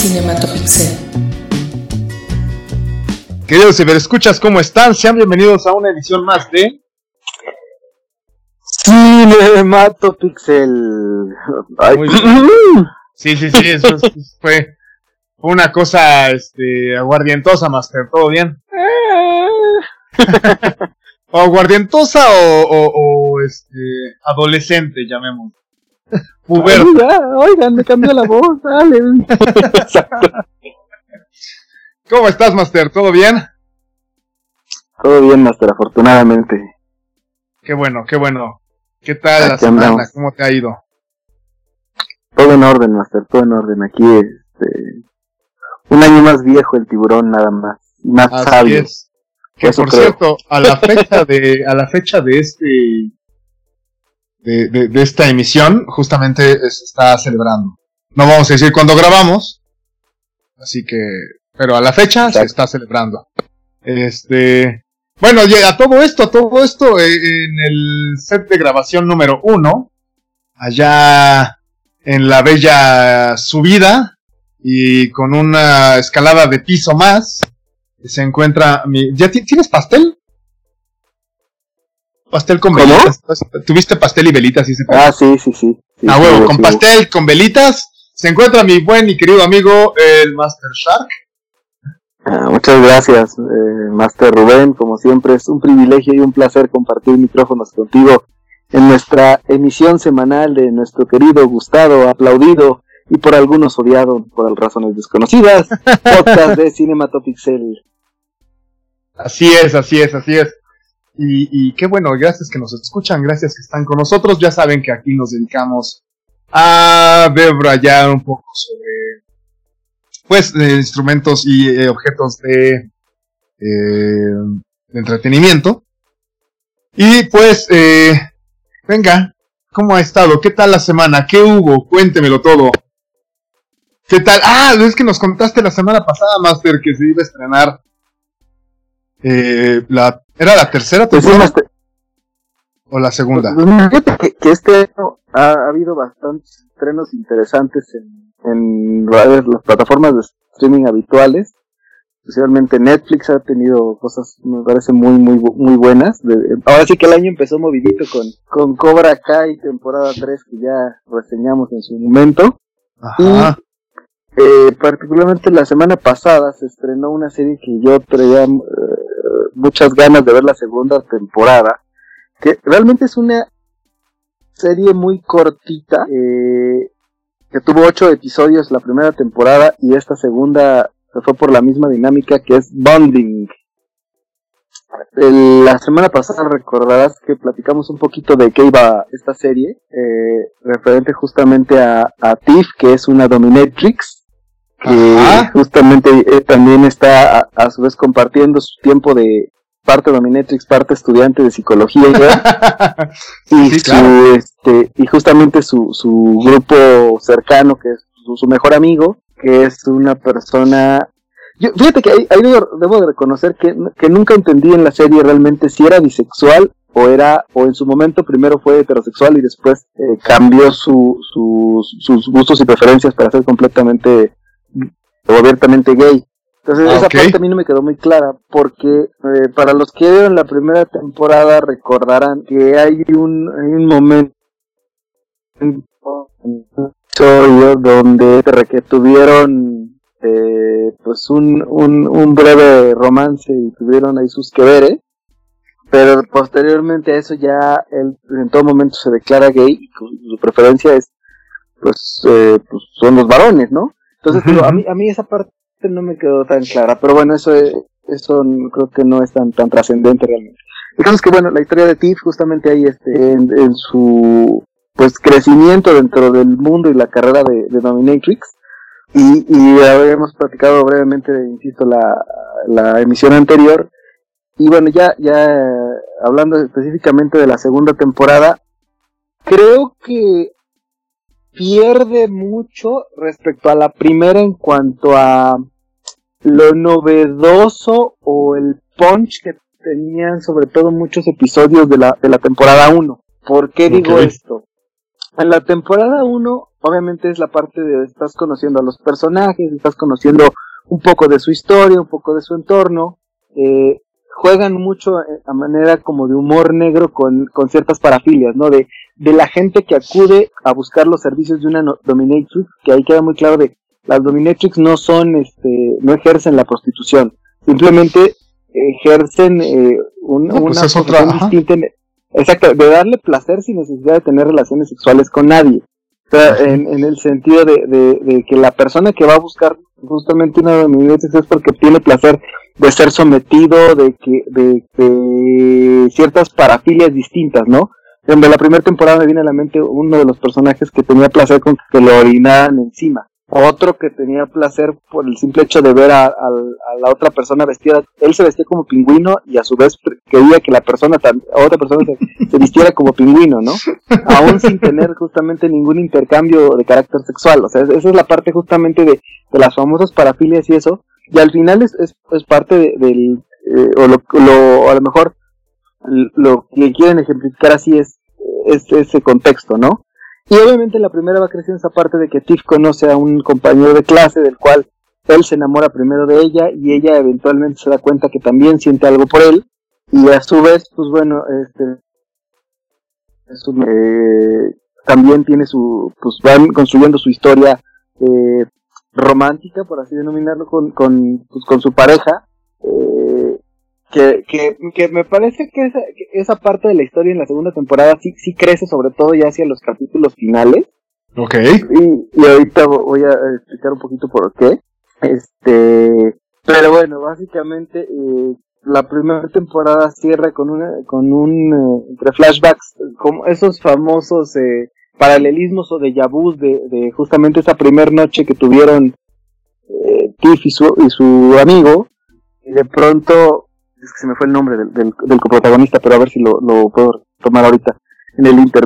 Cinematopixel. Queridos ciberescuchas, ¿cómo están? Sean bienvenidos a una edición más de Cinematopixel. Ay. Muy Sí, sí, sí, eso es- fue una cosa este, aguardientosa, Master. ¿Todo bien? o aguardientosa o, o, o, este, adolescente, llamemos. Puber. Ay, ya, oigan, me cambió la voz, dale. ¿Cómo estás, Master? ¿Todo bien? Todo bien, Master, afortunadamente. Qué bueno, qué bueno. ¿Qué tal la semana? andamos. ¿Cómo te ha ido? Todo en orden, Master, todo en orden. Aquí, este, un año más viejo el tiburón, nada más. Más Así sabio. es. Que Eso por creo. cierto, a la fecha de, a la fecha de este, de, de, de esta emisión, justamente se está celebrando. No vamos a decir cuándo grabamos, así que, pero a la fecha se está celebrando. Este, bueno, y a todo esto, a todo esto, eh, en el set de grabación número uno, allá en la bella subida y con una escalada de piso más, se encuentra mi... ¿Ya ti- tienes pastel? Pastel con ¿Cómo? velitas. ¿Tuviste pastel y velitas? Sí, se? Ah, sí, sí, sí. sí A sí, huevo, sí, con sí. pastel, con velitas. Se encuentra mi buen y querido amigo, el Master Shark. Ah, muchas gracias, eh, Master Rubén. Como siempre, es un privilegio y un placer compartir micrófonos contigo en nuestra emisión semanal de nuestro querido, gustado, aplaudido y por algunos odiado por razones desconocidas, podcast de Cinematopixel. Así es, así es, así es. Y, qué bueno, gracias que nos escuchan, gracias que están con nosotros. Ya saben que aquí nos dedicamos a debrayar un poco sobre, pues, eh, instrumentos y eh, objetos de, eh, de entretenimiento. Y pues, eh, venga, ¿cómo ha estado? ¿Qué tal la semana? ¿Qué hubo? Cuéntemelo todo. ¿Qué tal? Ah, es que nos contaste la semana pasada, Master, que se iba a estrenar eh, la, ¿Era la tercera Pues temporada o la segunda? pues fíjate que, que este año ha, ha habido bastantes estrenos interesantes en, en las plataformas de streaming habituales. Especialmente Netflix ha tenido cosas, me parece, muy, muy, muy buenas. Ahora sí que el año empezó movidito con, con Cobra Kai temporada 3 que ya reseñamos en su momento. Ajá. Eh, particularmente la semana pasada se estrenó una serie que yo traía eh, muchas ganas de ver la segunda temporada, que realmente es una serie muy cortita, eh, que tuvo ocho episodios la primera temporada y esta segunda se fue por la misma dinámica que es Bonding. La semana pasada recordarás que platicamos un poquito de qué iba esta serie, eh, referente justamente a Tiff, que es una dominatrix, que Ajá. justamente eh, también está a, a su vez compartiendo su tiempo de parte dominatrix, parte estudiante de psicología y Sí, su claro. este y justamente su, su grupo cercano que es su, su mejor amigo que es una persona yo, fíjate que ahí, ahí debo, de reconocer que, que nunca entendí en la serie realmente si era bisexual o era o en su momento primero fue heterosexual y después eh, cambió su, su- sus gustos y preferencias para ser completamente abiertamente gay. Entonces Ah, esa parte a mí no me quedó muy clara porque eh, para los que vieron la primera temporada recordarán que hay un, hay un momento en el episodio donde que tuvieron eh, pues un, un, un breve romance y tuvieron ahí sus que veres pero posteriormente a eso ya él en todo momento se declara gay y su, su preferencia es pues, eh, pues son los varones no entonces digo, a mí a mí esa parte no me quedó tan clara pero bueno eso es- eso creo que no es tan tan trascendente realmente. El caso es que bueno la historia de Tiff justamente ahí este en, en su pues crecimiento dentro del mundo y la carrera de, de Dominatrix. Y, y habíamos platicado brevemente insisto la, la emisión anterior. Y bueno ya ya eh, hablando específicamente de la segunda temporada creo que pierde mucho respecto a la primera en cuanto a lo novedoso o el punch que tenían sobre todo muchos episodios de la, de la temporada 1. ¿Por qué digo esto? En la temporada 1 obviamente es la parte de estás conociendo a los personajes, estás conociendo un poco de su historia, un poco de su entorno, eh, juegan mucho a manera como de humor negro con, con ciertas parafilias, ¿no? De, de la gente que acude a buscar los servicios de una dominatrix, que ahí queda muy claro de las dominatrix no son, este, no ejercen la prostitución, simplemente ejercen eh, una pues distinta, exacto, de darle placer sin necesidad de tener relaciones sexuales con nadie. O sea, en, en el sentido de, de, de, que la persona que va a buscar justamente una dominatrix es porque tiene placer de ser sometido, de que, de, de ciertas parafilias distintas, ¿no? En la primera temporada me viene a la mente uno de los personajes que tenía placer con que lo orinaran encima. Otro que tenía placer por el simple hecho de ver a, la otra persona vestida. Él se vestía como pingüino y a su vez quería que la persona, otra persona se, vistiera como pingüino, ¿no? Aún sin tener justamente ningún intercambio de carácter sexual. O sea, esa es la parte justamente de, de las famosas parafilias y eso. Y al final es, es, parte del, eh, o, lo, lo, a lo mejor lo que quieren ejemplificar así es, es ese contexto, ¿no? Y obviamente la primera va creciendo esa parte de que Tiff conoce a un compañero de clase del cual él se enamora primero de ella y ella eventualmente se da cuenta que también siente algo por él y a su vez, pues bueno, este eh, también tiene su, pues van construyendo su historia eh, romántica, por así denominarlo, con, con, pues, con su pareja. Que, que, que, me parece que esa, esa, parte de la historia en la segunda temporada sí, sí crece, sobre todo ya hacia los capítulos finales. Ok. Y, y ahorita voy a explicar un poquito por qué. Este, pero bueno, básicamente eh, la primera temporada cierra con una, con un, eh, entre flashbacks, como esos famosos eh, paralelismos o de yabús de, de justamente esa primera noche que tuvieron eh, Tiff y su, y su amigo, y de pronto, es que se me fue el nombre del, del, coprotagonista, pero a ver si lo, lo puedo tomar ahorita en el Inter.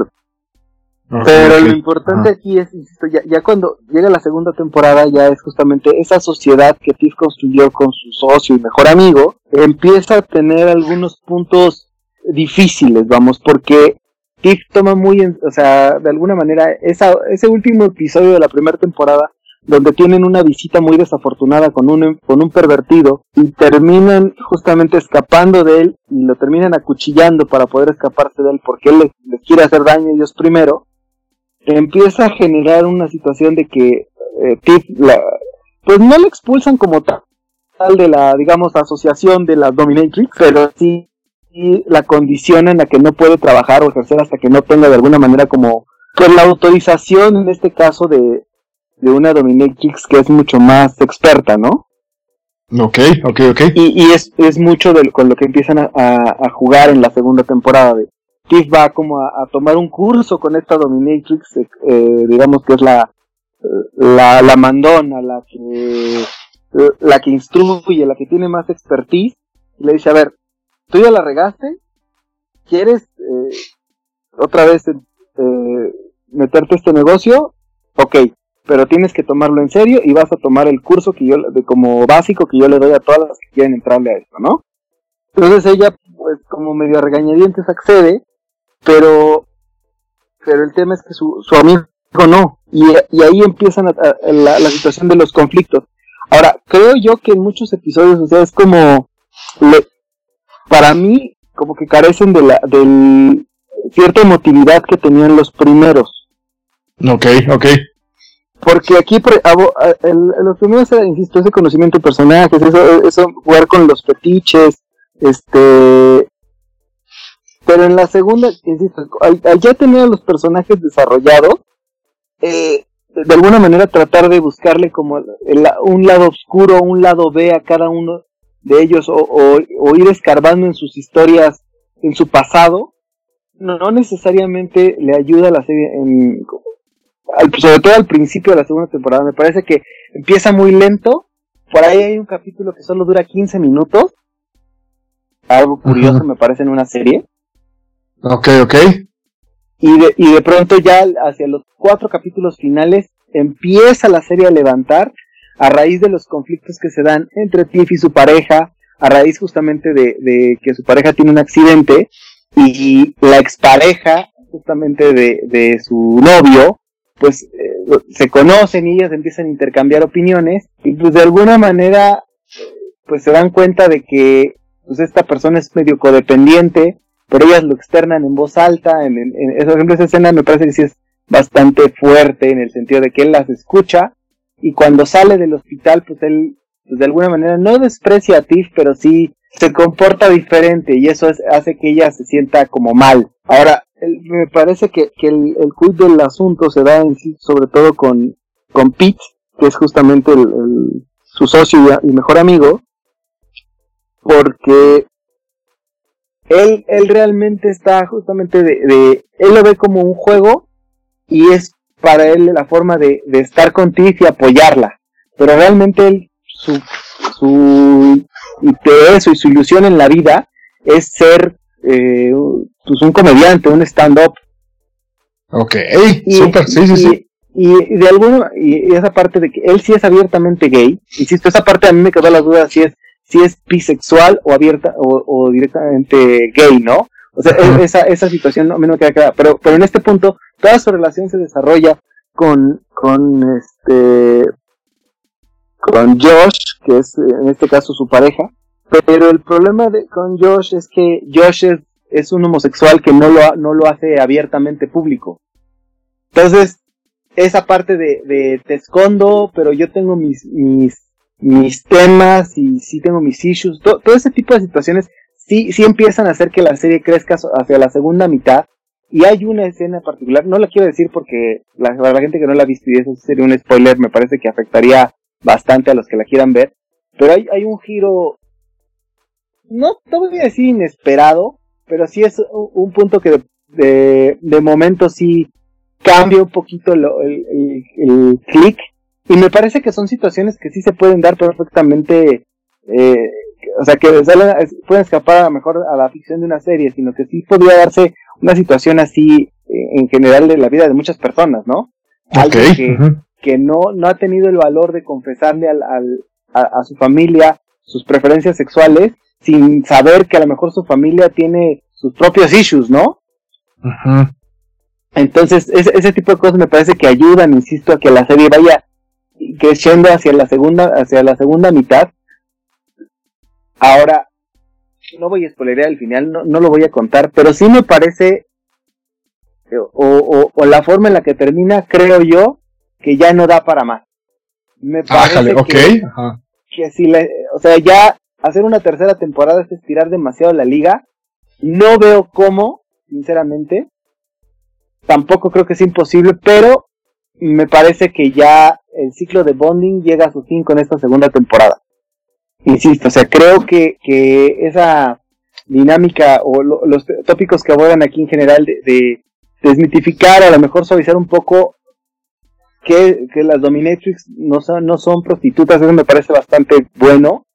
pero lo importante aquí es, insisto, ya, ya cuando llega la segunda temporada, ya es justamente esa sociedad que Tiff construyó con su socio y mejor amigo, empieza a tener algunos puntos difíciles, vamos, porque Tiff toma muy, en, o sea, de alguna manera, esa, ese último episodio de la primera temporada, donde tienen una visita muy desafortunada con un, con un pervertido y terminan justamente escapando de él y lo terminan acuchillando para poder escaparse de él porque él les, quiere hacer daño a ellos primero, empieza a generar una situación de que eh, la, pues no le expulsan como tal de la, digamos, asociación de las Dominatrix, pero sí y la condición en la que no puede trabajar o ejercer hasta que no tenga de alguna manera como pues la autorización en este caso de, de una dominatrix que es mucho más experta, ¿no? Ok, ok, ok. Y, y es, es mucho de, con lo que empiezan a, a, jugar en la segunda temporada. De, Tiff va como a, tomar un curso con esta dominatrix, eh, digamos que es la, la, la mandona, la que, la que instruye, la que tiene más expertise, y le dice, a ver, tú ya la regaste, quieres eh, otra vez eh, meterte a este negocio, ok, pero tienes que tomarlo en serio y vas a tomar el curso que yo, de como básico que yo le doy a todas las que quieren entrarle a esto, ¿no? Entonces ella, pues como medio a regañadientes accede, pero, pero el tema es que su, su amigo no, y, y ahí empiezan la, la situación de los conflictos. Ahora, creo yo que en muchos episodios, o sea, es como, le, para mí como que carecen de la del cierta emotividad que tenían los primeros. Ok, ok. Porque aquí el, los primeros era, insisto, ese conocimiento de personajes, eso, eso jugar con los fetiches, este pero en la segunda, insisto, al, ya tener a los personajes desarrollados, eh, de alguna manera tratar de buscarle como un lado oscuro, un lado B a cada uno de ellos o, o, ir escarbando en sus historias, en su pasado, no, necesariamente le ayuda a la serie, en, sobre todo al principio de la segunda temporada. Me parece que empieza muy lento. Por ahí hay un capítulo que solo dura 15 minutos. Algo curioso me parece en una serie. Ok, ok. Y de, y de pronto ya hacia los cuatro capítulos finales empieza la serie a levantar a raíz de los conflictos que se dan entre Tiff y su pareja, a raíz justamente de, que su pareja tiene un accidente y la expareja justamente de, de su novio, pues eh, se conocen y ellas empiezan a intercambiar opiniones y pues de alguna manera pues se dan cuenta de que pues esta persona es medio codependiente, pero ellas lo externan en voz alta, en, en, en esa escena me parece que sí es bastante fuerte en el sentido de que él las escucha y cuando sale del hospital pues él pues de alguna manera no desprecia a Tiff, pero sí se comporta diferente y eso hace que ella se sienta como mal. Ahora, me parece que, que el, el del asunto se da en sí, sobre todo con, con Pete, que es justamente el, su socio y, mejor amigo, porque él, él realmente está justamente de, de, él lo ve como un juego y es para él la forma de, de estar con Tiff y apoyarla, pero realmente él, su, su interés y su ilusión en la vida es ser eh, pues un comediante, un stand-up. Ok, súper, sí, sí, sí. Y de alguna, y esa parte de que él sí es abiertamente gay, insisto, esa parte a mí me quedó la duda si es, si es bisexual o abierta, o, directamente gay, ¿no? O sea, esa, esa situación no, a mí no me queda clara, pero, pero en este punto, toda su relación se desarrolla con, con este, con Josh, que es en este caso su pareja, pero el problema de, con Josh es que Josh es, es un homosexual que no lo, no lo hace abiertamente público. Entonces, esa parte de, de te escondo, pero yo tengo mis, mis, mis temas y sí tengo mis issues, todo, ese tipo de situaciones sí, sí empiezan a hacer que la serie crezca hacia la segunda mitad. Y hay una escena particular, no la quiero decir porque la, la gente que no la ha visto y eso sería un spoiler, me parece que afectaría bastante a los que la quieran ver. Pero hay, hay un giro no te voy a decir inesperado, pero sí es un punto que de, de, momento sí cambia un poquito el, el, clic. Y me parece que son situaciones que sí se pueden dar perfectamente, eh, o sea, que pueden escapar a lo mejor a la ficción de una serie, sino que sí podría darse una situación así eh, en general de la vida de muchas personas, ¿no? Alguien que, que no, no ha tenido el valor de confesarle al, al a, a, su familia sus preferencias sexuales sin saber que a lo mejor su familia tiene sus propios issues, ¿no? Entonces, ese, ese tipo de cosas me parece que ayudan, insisto, a que la serie vaya creciendo hacia la segunda, hacia la segunda mitad. Ahora, no voy a spoilerear el final, no, no lo voy a contar, pero sí me parece, o, o, la forma en la que termina, creo yo, que ya no da para más. Me parece que, que si le, o sea, ya hacer una tercera temporada es estirar demasiado la liga. No veo cómo, sinceramente. Tampoco creo que sea imposible, pero me parece que ya el ciclo de Bonding llega a su fin con esta segunda temporada. Insisto, o sea, creo que, que esa dinámica o los tópicos que abordan aquí en general de, desmitificar, a lo mejor suavizar un poco que, que las dominatrix no son, no son prostitutas, eso me parece bastante bueno.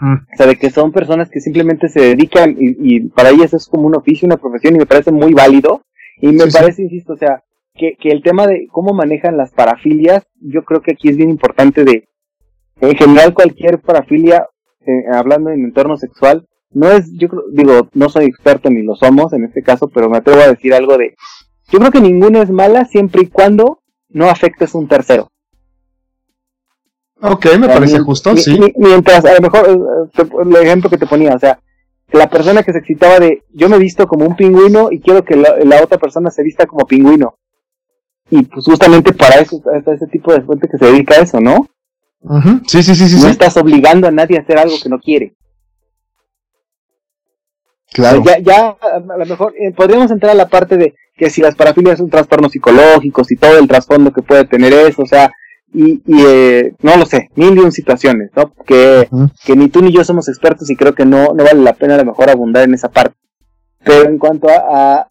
O sea, de que son personas que simplemente se dedican y, para ellas es como un oficio, una profesión y me parece muy válido. Y me parece, insisto, o sea, que, que el tema de cómo manejan las parafilias, yo creo que aquí es bien importante de, en general cualquier parafilia, eh, hablando en entorno sexual, no es, yo creo, digo, no soy experto ni lo somos en este caso, pero me atrevo a decir algo de, yo creo que ninguna es mala siempre y cuando no afectes a un tercero. Ok, me parece justo, sí. Mientras, a lo mejor, eh, el ejemplo que te ponía, o sea, la persona que se excitaba de, yo me visto como un pingüino y quiero que la, otra persona se vista como pingüino. Y pues justamente para eso está ese tipo de gente que se dedica a eso, ¿no? Sí, sí, sí, sí. No estás obligando a nadie a hacer algo que no quiere. Claro. Ya, ya, a lo mejor eh, podríamos entrar a la parte de que si las parafilias son trastornos psicológicos y todo el trasfondo que puede tener eso, o sea, y, y eh, no lo sé, mil y un situaciones, ¿no? Que, que ni tú ni yo somos expertos y creo que no, no vale la pena a lo mejor abundar en esa parte. Pero en cuanto a,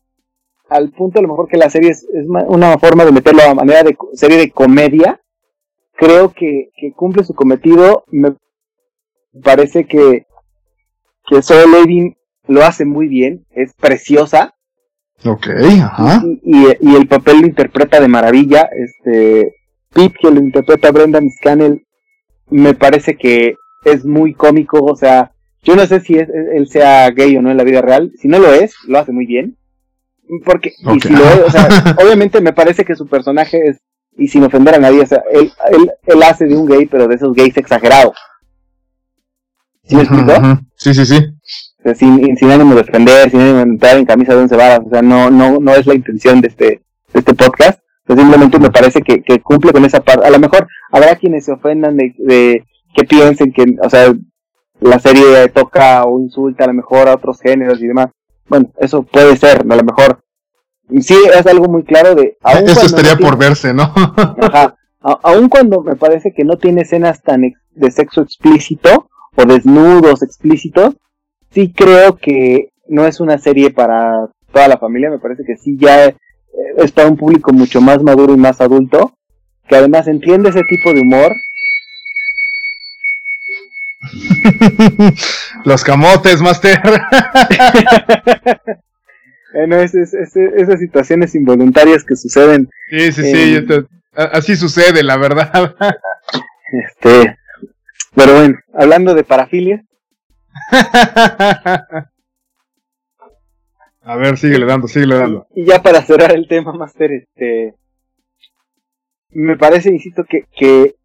al punto a lo mejor que la serie es, es, una forma de meterlo a manera de serie de comedia, creo que, que cumple su cometido. Me parece que, que Zoe Levin lo hace muy bien, es preciosa. Ok, ajá. Y, y, y el papel lo interpreta de maravilla, este, Pete, que lo interpreta Brendan Scannell, me parece que es muy cómico, o sea, yo no sé si es, él sea gay o no en la vida real, si no lo es, lo hace muy bien. Porque, y si lo es, o sea, obviamente me parece que su personaje es y sin ofender a nadie, o sea, él, él, él hace de un gay, pero de esos gays exagerados. ¿Sí me explico? Sí, sí, sí. O sea, sin, sin ánimo de ofender, sin ánimo de entrar en camisa de once varas, o sea, no, no, no es la intención de este, de este podcast. Simplemente me parece que, que cumple con esa parte. A lo mejor habrá quienes se ofendan de, de que piensen que, o sea, la serie toca o insulta a lo mejor a otros géneros y demás. Bueno, eso puede ser, a lo mejor. Sí, es algo muy claro de... Eso estaría por verse, ¿no? Ajá. aun cuando me parece que no tiene escenas tan de sexo explícito o desnudos explícitos, sí creo que no es una serie para toda la familia, me parece que sí ya es para un público mucho más maduro y más adulto, que además entiende ese tipo de humor Los camotes, Master. bueno, es, esas situaciones involuntarias que suceden. Sí, sí, sí, así sucede, la verdad. este, pero bueno, hablando de parafilia. A ver, síguele dando, síguele dando. Y ya para cerrar el tema, Master, este, me parece, insisto, que, que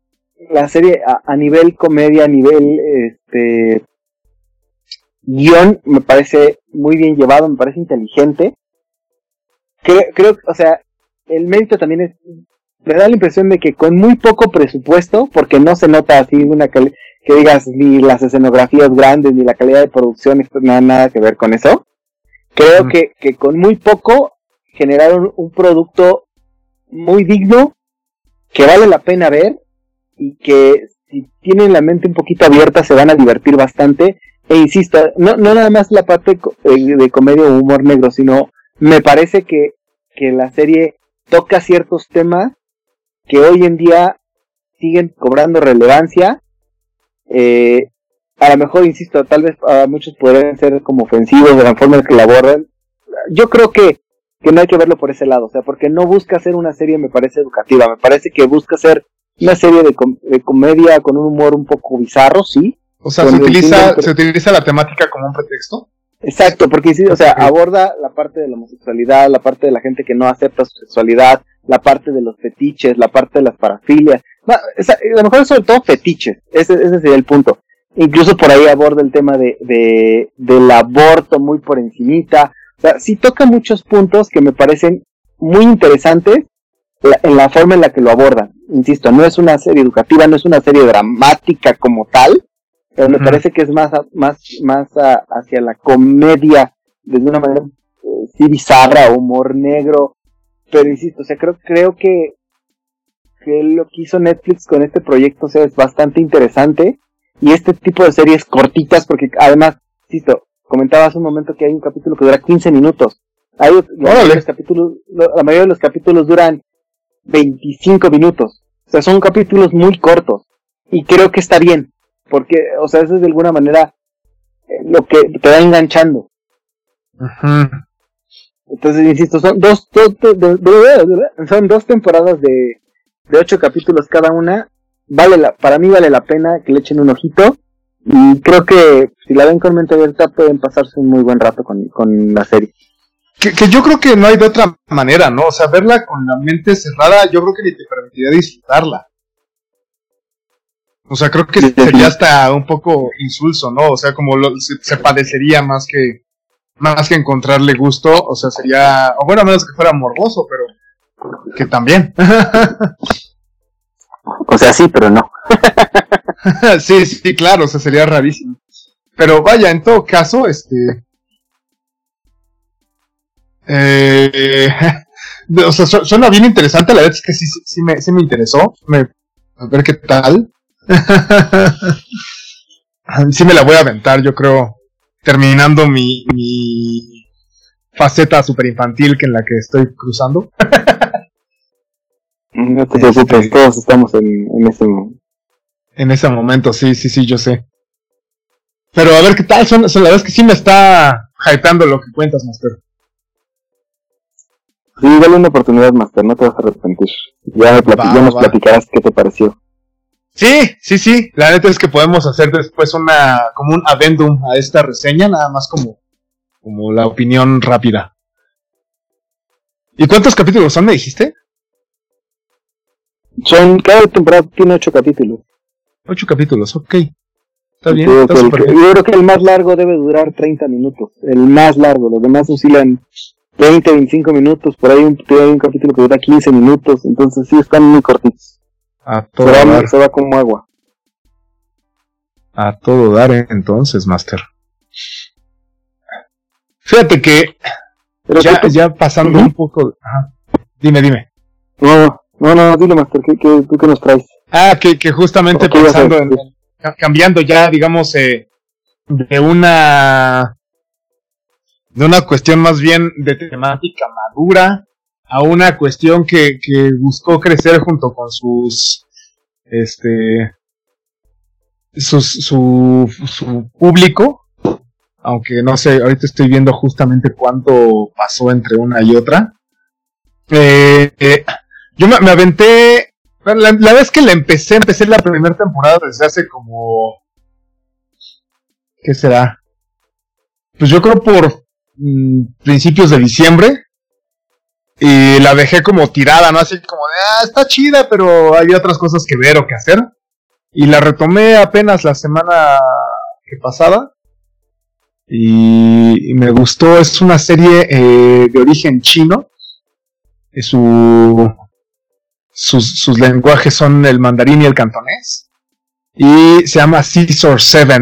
la serie a, nivel comedia, a nivel este guion, me parece muy bien llevado, me parece inteligente. Creo, creo, o sea, el mérito también es, me da la impresión de que con muy poco presupuesto, porque no se nota así una que digas ni las escenografías grandes, ni la calidad de producción, nada que ver con eso. Creo que, que con muy poco generaron un producto muy digno, que vale la pena ver y que si tienen la mente un poquito abierta se van a divertir bastante. E insisto, no, no nada más la parte eh, de comedia o humor negro, sino me parece que, que la serie toca ciertos temas que hoy en día siguen cobrando relevancia. Eh, a lo mejor, insisto, tal vez a muchos podrían ser como ofensivos de la forma en que la abordan. Yo creo que, que no hay que verlo por ese lado, o sea, porque no busca ser una serie, me parece educativa, me parece que busca ser una serie de, de, comedia con un humor un poco bizarro, sí. O sea, se utiliza, se utiliza la temática como un pretexto. Exacto, porque sí, o sea, aborda la parte de la homosexualidad, la parte de la gente que no acepta su sexualidad, la parte de los fetiches, la parte de las parafilias. a lo mejor es sobre todo fetiches, ese, ese sería el punto. Incluso por ahí aborda el tema de, de, del aborto muy por encimita. O sea, sí toca muchos puntos que me parecen muy interesantes en la forma en la que lo abordan. Insisto, no es una serie educativa, no es una serie dramática como tal, pero me parece que es más, más, más hacia la comedia, de una manera eh, sí bizarra, humor negro, pero insisto, o sea, creo, creo que, que lo que hizo Netflix con este proyecto, o sea, es bastante interesante, y este tipo de series cortitas, porque además, insisto, comentaba hace un momento que hay un capítulo que dura 15 minutos. Hay, los capítulos, la mayoría de los capítulos duran 25 minutos. O sea, son capítulos muy cortos. Y creo que está bien. Porque, o sea, eso es de alguna manera eh, lo que te va enganchando. Entonces, insisto, son dos, son dos temporadas de, de ocho capítulos cada una. Vale la, para mí vale la pena que le echen un ojito. Y creo que si la ven con mente abierta pueden pasarse un muy buen rato con, con la serie. Que, que, yo creo que no hay de otra manera, ¿no? O sea, verla con la mente cerrada, yo creo que ni te permitiría disfrutarla. O sea, creo que sería hasta un poco insulso, ¿no? O sea, como lo, se, padecería más que más que encontrarle gusto, o sea, sería, o bueno, a menos que fuera morboso, pero que también. o sea, sí, pero no. sí, sí, claro, o sea, sería rarísimo. Pero vaya, en todo caso, este, eh, o sea, suena bien interesante, la verdad es que sí, sí, me, sí me interesó. A ver qué tal. sí me la voy a aventar, yo creo, terminando mi, mi faceta super infantil que en la que estoy cruzando. No te preocupes, este, todos estamos en, en ese momento. En ese momento, sí, sí, sí, yo sé. Pero a ver qué tal, son, la verdad es que sí me está hypeando lo que cuentas, Master. Sí, dale una oportunidad, Master, no te vas a arrepentir. Ya, me nos platicarás qué te pareció. Sí, sí, sí. La neta es que podemos hacer después una, como un addendum a esta reseña, nada más como, como la opinión rápida. ¿Y cuántos capítulos son, me dijiste? Son, cada temporada tiene ocho capítulos. Ocho capítulos, ok. Está bien. Está que, bien. yo creo que el más largo debe durar 30 minutos. El más largo, los demás oscilan 20, 25 minutos. Por ahí un, hay un capítulo que dura 15 minutos. Entonces sí, están muy cortitos. A Se todo va, dar. se va como agua. A todo dar entonces, Master. Fíjate que Pero ya, ¿qué- ya pasando un poco. Ajá. Dime, dime. No, no, no, dile, Master, ¿qué, qué, ¿tú qué nos traes? Ah, que, que justamente pensando en, ca- cambiando ya, digamos, eh, de una de una cuestión más bien de temática madura a una cuestión que, que buscó crecer junto con sus este sus, su, su público aunque no sé ahorita estoy viendo justamente cuánto pasó entre una y otra Eh, eh, yo me, aventé la, la vez que la empecé, empecé la primera temporada desde hace como. ¿Qué será? Pues yo creo por mm, principios de diciembre. Y la dejé como tirada, ¿no? Así como de, ah, está chida, pero hay otras cosas que ver o que hacer. Y la retomé apenas la semana que pasada. Y, y me gustó, es una serie eh, de origen chino. Es su, sus, sus lenguajes son el mandarín y el cantonés. Y se llama Scissor 7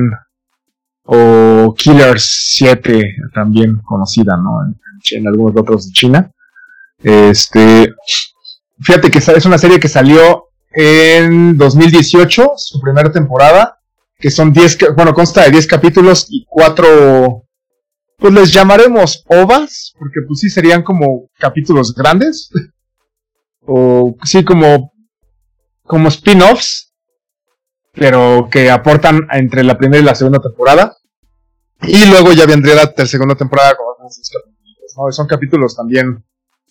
o Killers 7, también conocida, ¿no? En, en algunos otros de China. Este, fíjate que es una serie que salió en 2018, su primera temporada, que son 10, ca- bueno, consta de 10 capítulos y 4, pues les llamaremos ovas, porque pues sí serían como capítulos grandes o sí como como spin-offs pero que aportan entre la primera y la segunda temporada. Y luego ya vendría la segunda temporada con seis capítulos, ¿no? son capítulos también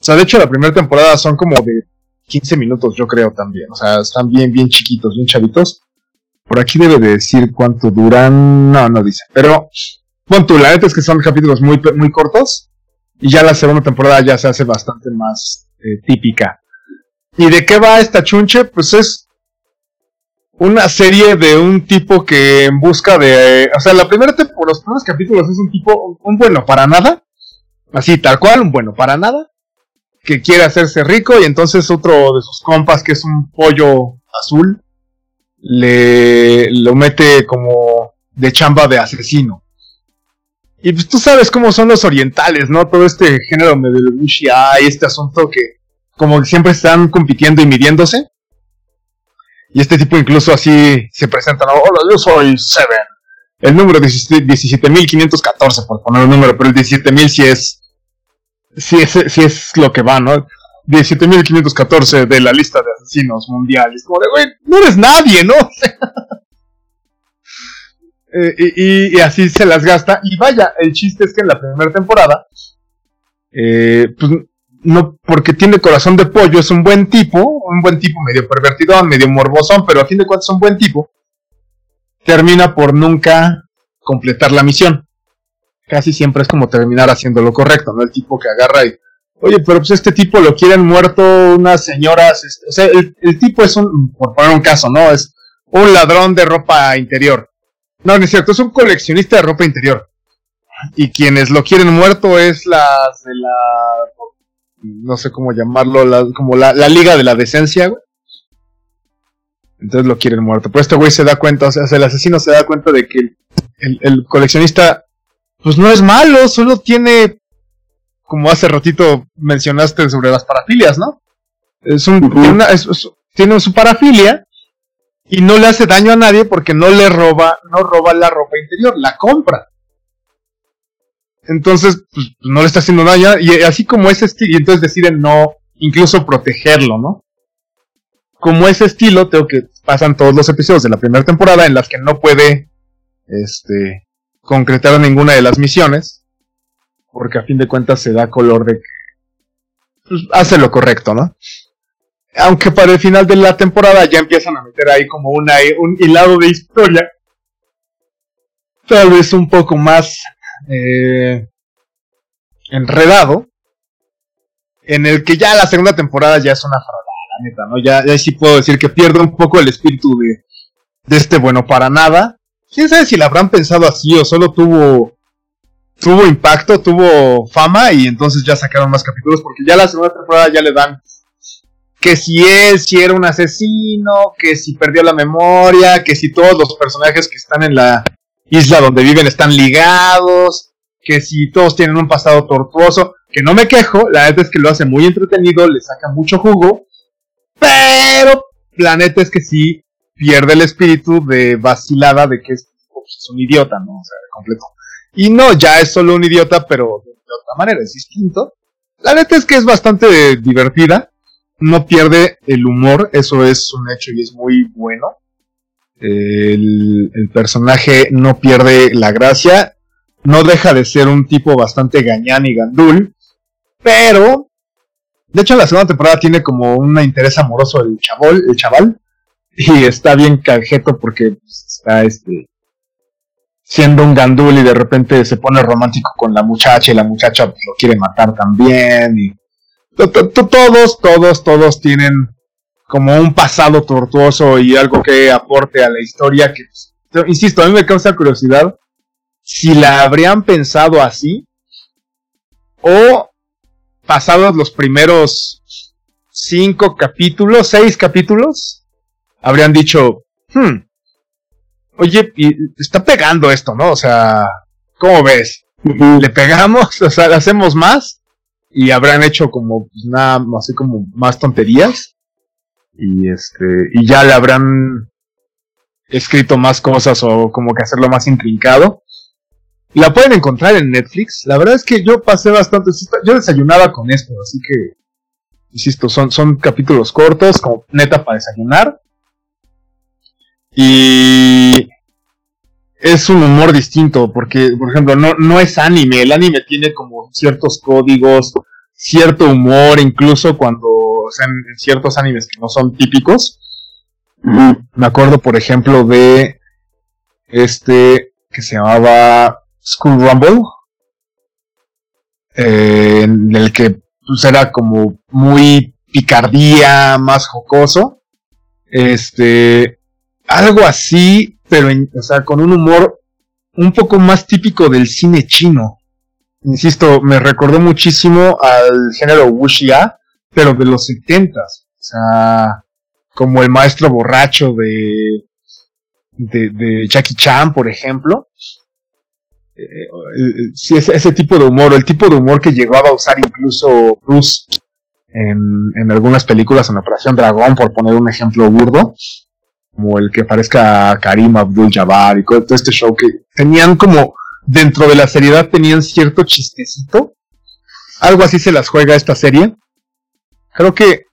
o sea de hecho la primera temporada son como de 15 minutos yo creo también. O sea están bien bien chiquitos bien chavitos. Por aquí debe de decir cuánto duran. No no dice pero bueno la neta es que son capítulos muy muy cortos y ya la segunda temporada ya se hace bastante más eh, típica ¿Y de qué va esta chunche? Pues es una serie de un tipo que en busca de... O sea, la primera temporada, los primeros capítulos es un tipo, un bueno para nada. Así, tal cual, un bueno para nada. Que quiere hacerse rico y entonces otro de sus compas, que es un pollo azul, le lo mete como de chamba de asesino. Y pues tú sabes cómo son los orientales, ¿no? Todo este género medio de y este asunto que como siempre están compitiendo y midiéndose. Y este tipo incluso así se presenta. Hola, yo soy Seven. El número 17 17.514, por poner un número, pero el 17.000 sí es, sí es, sí es lo que va, ¿no? 17.514 de la lista de asesinos mundiales. Como de, güey, no eres nadie, ¿no? Eh, y así se las gasta. Y vaya, el chiste es que en la primera temporada, eh, pues no, porque tiene corazón de pollo, es un buen tipo, un buen tipo medio pervertidón, medio morbosón, pero a fin de cuentas es un buen tipo, termina por nunca completar la misión. Casi siempre es como terminar haciendo lo correcto, ¿no? El tipo que agarra y, oye, pero pues este tipo lo quieren muerto unas señoras, este, o sea, el, el tipo es un, por poner un caso, ¿no? Es un ladrón de ropa interior. No, no es cierto, es un coleccionista de ropa interior. Y quienes lo quieren muerto es las de la no sé cómo llamarlo, la- como la, la liga de la decencia, güey. Entonces lo quieren muerto. Pero este güey se da cuenta, o sea, el asesino se da cuenta de que el, el- el coleccionista, pues no es malo, solo tiene, como hace ratito mencionaste sobre las parafilias, ¿no? Es un, tiene, una- es- es- tiene su parafilia y no le hace daño a nadie porque no le roba, no roba la ropa interior, la compra. Entonces, pues, no le está haciendo daño. Y así como ese estilo, y entonces deciden no, incluso protegerlo, ¿no? Como ese estilo, tengo que pasan todos los episodios de la primera temporada en las que no puede, este, concretar ninguna de las misiones. Porque a fin de cuentas se da color de que pues, hace lo correcto, ¿no? Aunque para el final de la temporada ya empiezan a meter ahí como una, un hilado de historia. Tal vez un poco más eh, enredado, en el que ya la segunda temporada ya es una farolada, neta, ¿no? Ya, ya sí puedo decir que pierde un poco el espíritu de, de este bueno para nada. Quién sabe si la habrán pensado así o solo tuvo tuvo impacto, tuvo fama y entonces ya sacaron más capítulos porque ya la segunda temporada ya le dan que si él si era un asesino, que si perdió la memoria, que si todos los personajes que están en la isla donde viven están ligados, que si todos tienen un pasado tortuoso, que no me quejo, la neta es que lo hace muy entretenido, le saca mucho jugo, pero la neta es que sí pierde el espíritu de vacilada de que es, pues, un idiota, ¿no? O sea, completo. Y no, ya es solo un idiota, pero de, otra manera, es distinto. La neta es que es bastante divertida. No pierde el humor, eso es un hecho y es muy bueno. El, personaje no pierde la gracia. No deja de ser un tipo bastante gañán y gandul. Pero, de hecho, la segunda temporada tiene como un interés amoroso el chaval, el chaval. Y está bien cajeto porque está este siendo un gandul y de repente se pone romántico con la muchacha y la muchacha pues, lo quiere matar también. Y todos, todos, todos tienen como un pasado tortuoso y algo que aporte a la historia que, pues, insisto, a mí me causa curiosidad si la habrían pensado así o pasados los primeros cinco capítulos, seis capítulos, habrían dicho, hmm, oye, y está pegando esto, ¿no? O sea, ¿cómo ves? ¿Le pegamos? O sea, ¿le hacemos más? Y habrán hecho como, pues, nada, así como más tonterías. Y este, y ya le habrán escrito más cosas o como que hacerlo más intrincado. La pueden encontrar en Netflix. La verdad es que yo pasé bastante, yo desayunaba con esto, así que, insisto, son, son capítulos cortos, como neta para desayunar. Y es un humor distinto, porque, por ejemplo, no, no es anime, el anime tiene como ciertos códigos, cierto humor, incluso cuando, o sea, en, ciertos animes que no son típicos. Me acuerdo, por ejemplo, de este que se llamaba School Rumble, eh, en el que pues, era como muy picardía, más jocoso. Este, algo así, pero o sea, con un humor un poco más típico del cine chino. Insisto, me recordó muchísimo al género wuxia, pero de los setentas. O sea, como el maestro borracho de, de, de Jackie Chan, por ejemplo. Eh, eh, sí, ese, ese, tipo de humor, el tipo de humor que llegaba a usar incluso Bruce en, en algunas películas en Operación Dragón, por poner un ejemplo burdo como el que parezca Karim Abdul Jabbar y todo este show que tenían como dentro de la seriedad tenían cierto chistecito. Algo así se las juega esta serie. Creo que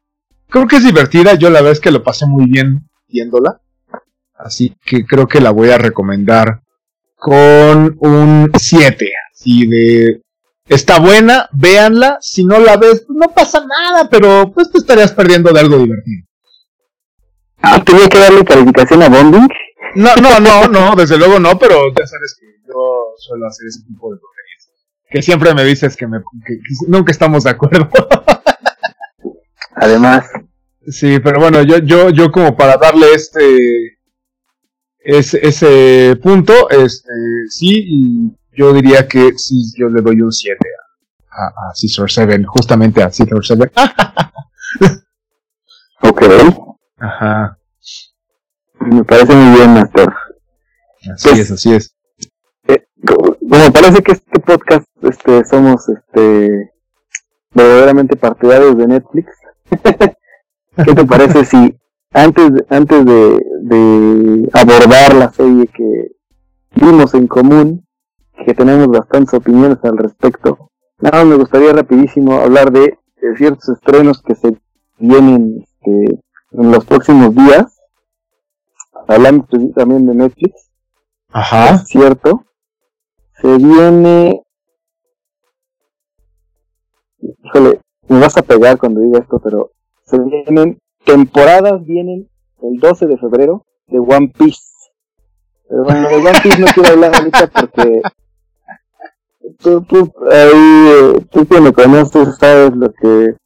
creo que es divertida, yo la verdad es que lo pasé muy bien viéndola. Así que creo que la voy a recomendar con un 7, así de está buena, véanla, si no la ves, no pasa nada, pero pues te estarías perdiendo de algo divertido. Ah, tenía que darle calificación a Bonding. No, no, no, no, desde luego no, pero ya sabes que yo suelo hacer ese tipo de tonterías. Que siempre me dices que, me, que, nunca estamos de acuerdo. Además. Sí, pero bueno, yo, yo, yo como para darle este, ese, ese punto, este, sí, yo diría que sí, yo le doy un 7 a, a, Caesar 7, justamente a Caesar 7. ok. Ajá. Me parece muy bien, Master. Así pues, es, así es. Eh, como parece que este podcast este, somos este verdaderamente partidarios de Netflix, ¿qué te parece si antes, antes de, de abordar la serie que vimos en común, que tenemos bastantes opiniones al respecto, nada más me gustaría rapidísimo hablar de, de ciertos estrenos que se vienen este, en los próximos días. Hablando también de Netflix. Ajá. Es cierto. Se viene. Híjole, me vas a pegar cuando diga esto, pero se vienen temporadas, vienen el 12 de febrero de One Piece. Pero bueno, de One Piece no quiero hablar ahorita porque tú, tú, ahí, tú que me conoces sabes lo que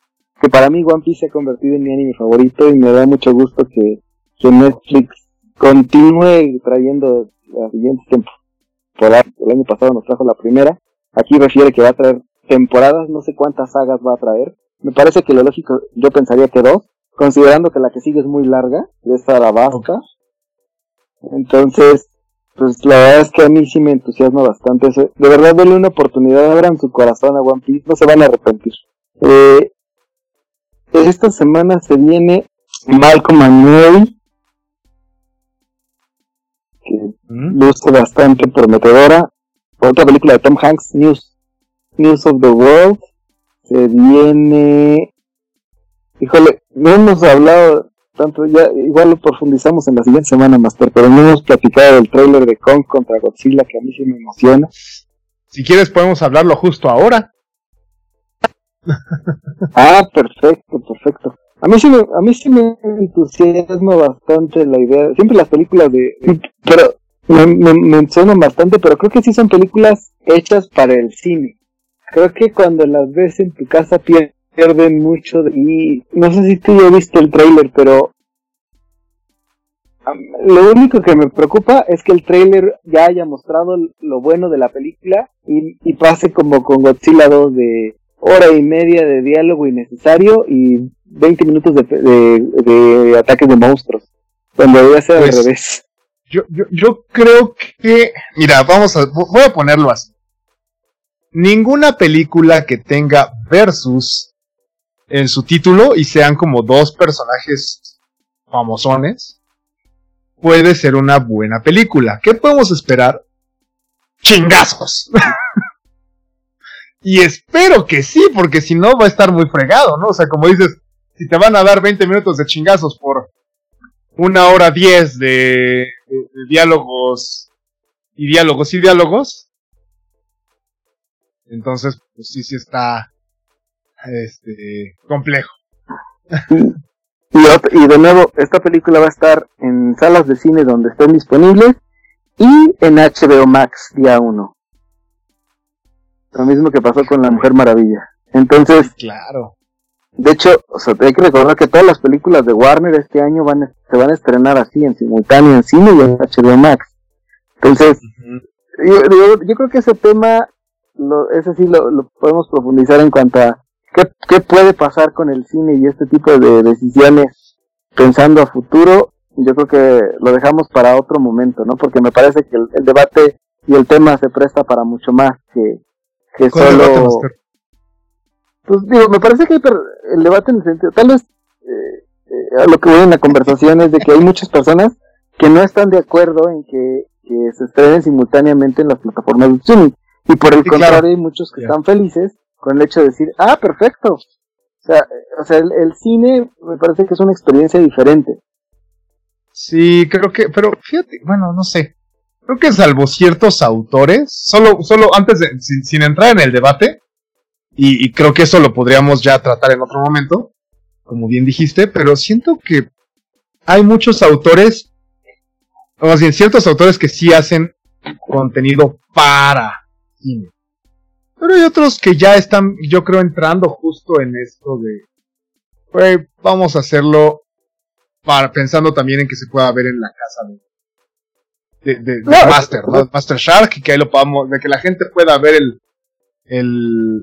que para mí One Piece se ha convertido en mi anime favorito y me da mucho gusto que, que Netflix continúe trayendo las siguientes temporadas. El año pasado nos trajo la primera. Aquí refiere que va a traer temporadas, no sé cuántas sagas va a traer. Me parece que lo lógico, yo pensaría que dos, considerando que la que sigue es muy larga, es Arabasta. Entonces, pues la verdad es que a mí sí me entusiasma bastante eso. De verdad, denle una oportunidad, abran su corazón a One Piece, no se van a arrepentir. Eh, esta semana se viene Malcolm and que ¿Mm? luce bastante prometedora. Otra película de Tom Hanks, News, News of the World. Se viene... Híjole, no hemos hablado tanto, ya igual lo profundizamos en la siguiente semana, Master, pero no hemos platicado del trailer de Kong contra Godzilla, que a mí sí me emociona. Si quieres podemos hablarlo justo ahora. ah, perfecto, perfecto. A mí sí me, a mí sí me entusiasma bastante la idea. Siempre las películas de, pero me, me, bastante, pero creo que sí son películas hechas para el cine. Creo que cuando las ves en tu casa pierden mucho de, y no sé si tú ya viste el trailer, pero lo único que me preocupa es que el trailer ya haya mostrado lo bueno de la película y, y pase como con Godzilla 2 de hora y media de diálogo innecesario y 20 minutos de, de, ataques de monstruos. Cuando debe ser al pues, revés. Yo, yo, yo creo que, mira, vamos a, voy a ponerlo así. Ninguna película que tenga versus en su título y sean como dos personajes famosones puede ser una buena película. ¿Qué podemos esperar? Chingazos. Y espero que sí, porque si no va a estar muy fregado, ¿no? O sea, como dices, si te van a dar 20 minutos de chingazos por una hora 10 de, diálogos y diálogos y diálogos, entonces, pues sí, sí está este, complejo. Y, y de nuevo, esta película va a estar en salas de cine donde estén disponibles y en HBO Max día 1. Lo mismo que pasó con La Mujer Maravilla. Entonces, claro. De hecho, o sea, hay que recordar que todas las películas de Warner este año van se van a estrenar así en simultáneo en cine y en HBO Max. Entonces, yo, yo, creo que ese tema, lo, ese sí lo, podemos profundizar en cuanto a qué, qué puede pasar con el cine y este tipo de decisiones pensando a futuro. Yo creo que lo dejamos para otro momento, ¿no? Porque me parece que el debate y el tema se presta para mucho más que, que solo... Pues digo, me parece que el debate en el sentido, tal vez eh, eh, lo que voy en la conversación es de que hay muchas personas que no están de acuerdo en que, se estrenen simultáneamente en las plataformas de streaming. Y por el contrario, hay muchos que están felices con el hecho de decir, ah, perfecto. O sea, o sea el, el, cine me parece que es una experiencia diferente. Sí, creo que, pero fíjate, bueno, no sé creo que salvo ciertos autores, solo, solo antes de, sin, entrar en el debate, y, creo que eso lo podríamos ya tratar en otro momento, como bien dijiste, pero siento que hay muchos autores, o más bien ciertos autores que sí hacen contenido para cine. Pero hay otros que ya están, yo creo, entrando justo en esto de, vamos a hacerlo para, pensando también en que se pueda ver en la casa de de, Master, ¿no? Master Shark, y que ahí lo podamos, de que la gente pueda ver el, el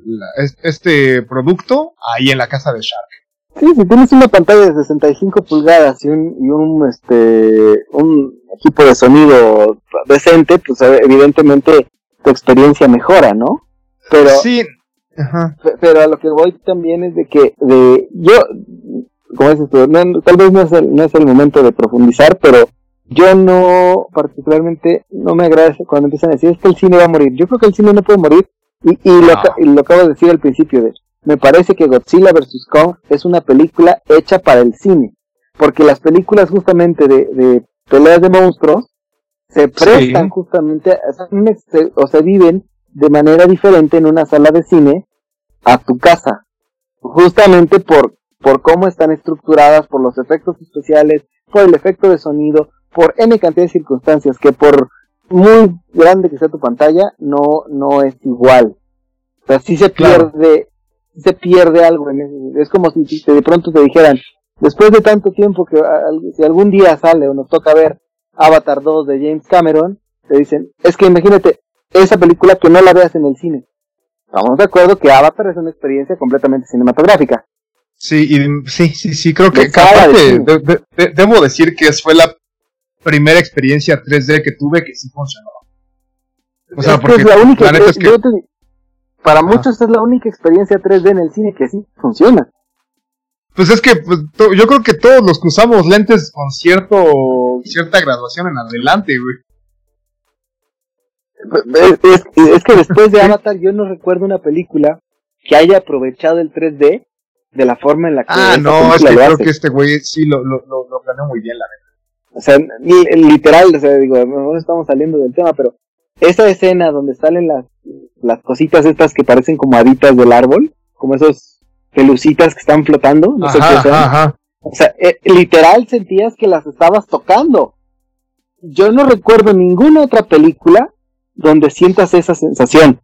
este producto ahí en la casa de Shark. Sí, si tienes una pantalla de 65 pulgadas y un, y un este un equipo de sonido decente, pues evidentemente tu experiencia mejora, ¿no? Pero sí. Pero a lo que voy también es de que de yo como dices tú, tal vez no es, el, no es el momento de profundizar, pero yo no, particularmente, no me agrada cuando empiezan a decir es que el cine va a morir. Yo creo que el cine no puede morir y, y, lo, lo, acabo de decir al principio de me parece que Godzilla vs. Kong es una película hecha para el cine. Porque las películas justamente de, de peleas de monstruos se prestan justamente, o se viven de manera diferente en una sala de cine a tu casa. Justamente por, por cómo están estructuradas, por los efectos especiales, por el efecto de sonido, por N cantidad de circunstancias que por muy grande que sea tu pantalla, no, no es igual. O sea, sí se pierde se pierde algo. En es como si de pronto te dijeran, después de tanto tiempo que si algún día sale o nos toca ver Avatar 2 de James Cameron, te dicen, es que imagínate esa película que no la veas en el cine. Estamos de acuerdo que Avatar es una experiencia completamente cinematográfica. Sí, y, sí, sí, sí, creo que debo decir que fue la primera experiencia 3D que tuve que sí funcionó. O sea, porque la única, es que... para muchos es la única experiencia 3D en el cine que sí funciona. Pues es que pues, yo creo que todos los que usamos lentes con cierto cierta graduación en adelante, güey. Es, que después de Avatar yo no recuerdo una película que haya aprovechado el 3D de la forma en la que... Ah, no, es que creo que este güey sí lo, lo, lo, planeó muy bien, la verdad. O sea, literal, o sea, digo, no estamos saliendo del tema, pero esa escena donde salen las, las cositas estas que parecen como haditas del árbol, como esos pelucitas que están flotando, no sé qué son. O sea, eh, literal sentías que las estabas tocando. Yo no recuerdo ninguna otra película donde sientas esa sensación.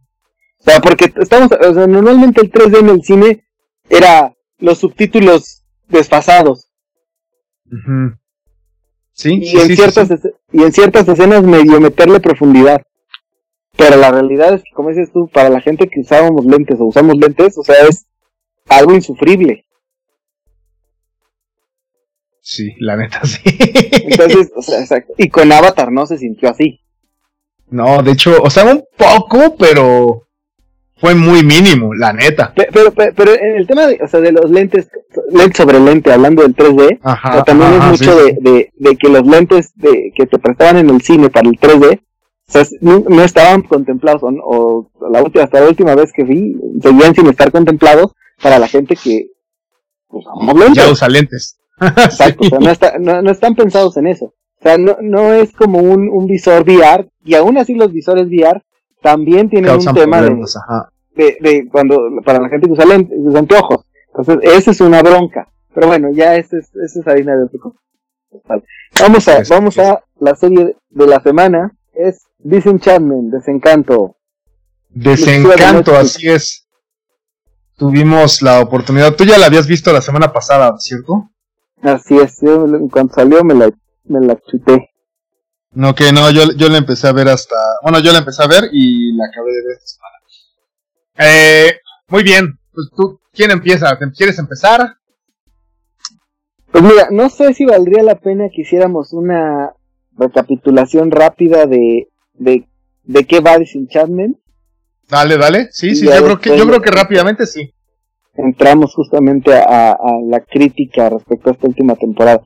O sea, porque estamos, o sea, normalmente el 3D en el cine era los subtítulos desfasados. Sí, y en ciertas y en ciertas escenas medio meterle profundidad. Pero la realidad es que, como dices tú, para la gente que usábamos lentes o usamos lentes, o sea, es algo insufrible. Sí, la neta sí. Entonces, o sea, exacto. Y con Avatar no se sintió así. No, de hecho, o sea, un poco, pero fue muy mínimo, la neta. Pero, pero, en el tema de, o sea, de los lentes, lente sobre lente, hablando del 3D, ajá, también es mucho de, de, que los lentes de, que te prestaban en el cine para el 3D o sea, no, estaban contemplados, o, la última, hasta la última vez que vi, seguían sin estar contemplados para la gente que pues, lentes. Ya usa lentes. Exacto, o sea, no, está, no, están pensados en eso. O sea, no, no es como un, un visor VR, y aún así los visores VR también tienen un tema de, de, de, cuando, para la gente que usa lentes, usa anteojos. Entonces, esa es una bronca. Pero bueno, ya esa es, esa es harina de otro Vamos a, vamos a la serie de la semana, es Disenchantment, desencanto. Desencanto, así es. Tuvimos la oportunidad. Tú ya la habías visto la semana pasada, ¿cierto? Así es, yo cuando salió me la, me la chuté. No, que no, yo, yo la empecé a ver hasta. Bueno, yo la empecé a ver y la acabé de ver esta semana. Eh, muy bien, pues tú, ¿quién empieza? ¿Quieres empezar? Pues mira, no sé si valdría la pena que hiciéramos una recapitulación rápida de de, de qué va Disenchantment. Dale, dale. Sí, sí, yo creo, que, yo creo que rápidamente sí. Entramos justamente a, la crítica respecto a esta última temporada.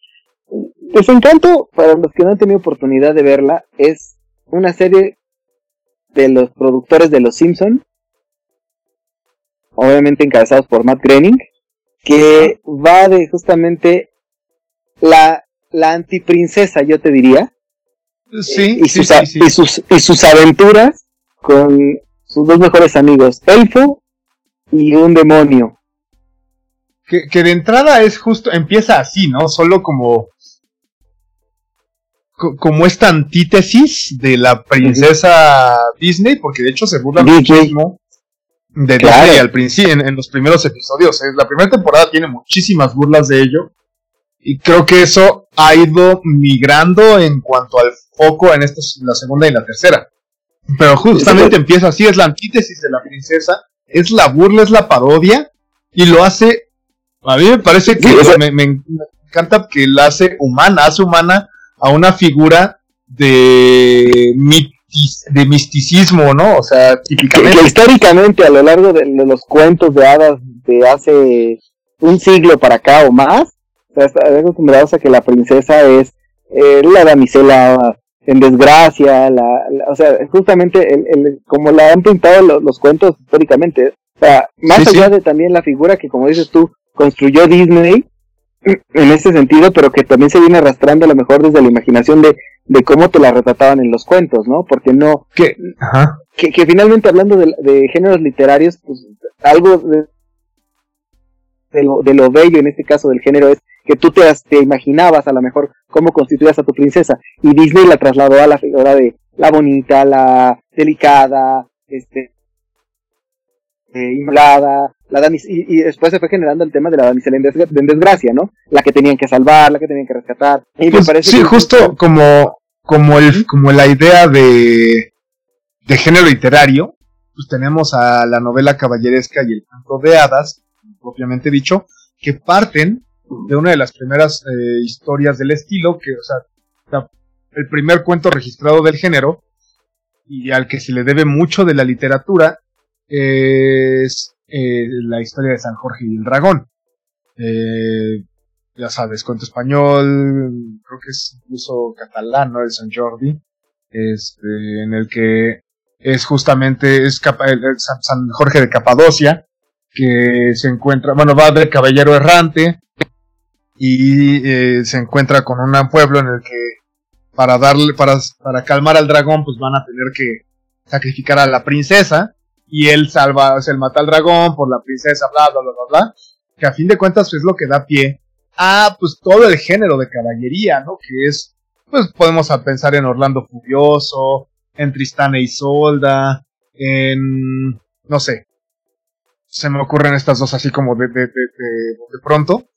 Desencanto, para los que no han tenido oportunidad de verla, es una serie de los productores de Los Simpson, obviamente encabezados por Matt Groening, que va de justamente la, la antiprincesa, yo te diría, Sí, y, sus, Y, sus, y sus aventuras con sus dos mejores amigos, Elfo y un demonio. Que, que de entrada es justo, empieza así, ¿no? Solo como como esta antítesis de la princesa Disney, porque de hecho se burla muchísimo de Disney al principio, en, los primeros episodios. La primera temporada tiene muchísimas burlas de ello. Y creo que eso ha ido migrando en cuanto al foco en estos, la segunda y la tercera. Pero justamente empieza así, es la antítesis de la princesa, es la burla, es la parodia, y lo hace, a mí me parece que me, encanta que la hace humana, hace humana a una figura de, de misticismo, ¿no? O sea, típicamente. históricamente, a lo largo de, los cuentos de hadas de hace un siglo para acá o más, o sea, acostumbrados a que la princesa es eh, la damisela en desgracia, la, o sea, justamente el, como la han pintado los, cuentos históricamente, o sea, más allá de también la figura que como dices tú, construyó Disney en ese sentido, pero que también se viene arrastrando a lo mejor desde la imaginación de, de cómo te la retrataban en los cuentos, ¿no? Porque no, que, que, que finalmente hablando de, de géneros literarios, pues algo de, de lo, de lo bello en este caso del género es que tú te, te imaginabas a lo mejor cómo constituías a tu princesa y Disney la trasladó a la figura de la bonita, la delicada, este eh, inflada, la y, después se fue generando el tema de la damisela en, desgracia, ¿no? La que tenían que salvar, la que tenían que rescatar. Y me pues, parece sí, justo como, como, el, como la idea de, de género literario, pues tenemos a la novela caballeresca y el canto de hadas, propiamente dicho, que parten de una de las primeras eh, historias del estilo, que, o sea, el primer cuento registrado del género, y al que se le debe mucho de la literatura, es eh, la historia de San Jorge y el dragón. Eh, ya sabes, cuento español, creo que es incluso catalán, ¿no? El San Jordi, este, en el que es justamente, es San Jorge de Capadocia, que se encuentra, bueno, va de caballero errante y eh, se encuentra con un pueblo en el que para darle, para, para calmar al dragón, pues van a tener que sacrificar a la princesa y él salva, o sea, él mata al dragón por la princesa, bla, bla, bla, bla, bla, que a fin de cuentas es lo que da pie a, pues, todo el género de caballería, ¿no? Que es, pues, podemos pensar en Orlando Furioso, en Tristán e Isolda, en, no sé, se me ocurren estas dos así como de, de, de, de, pronto,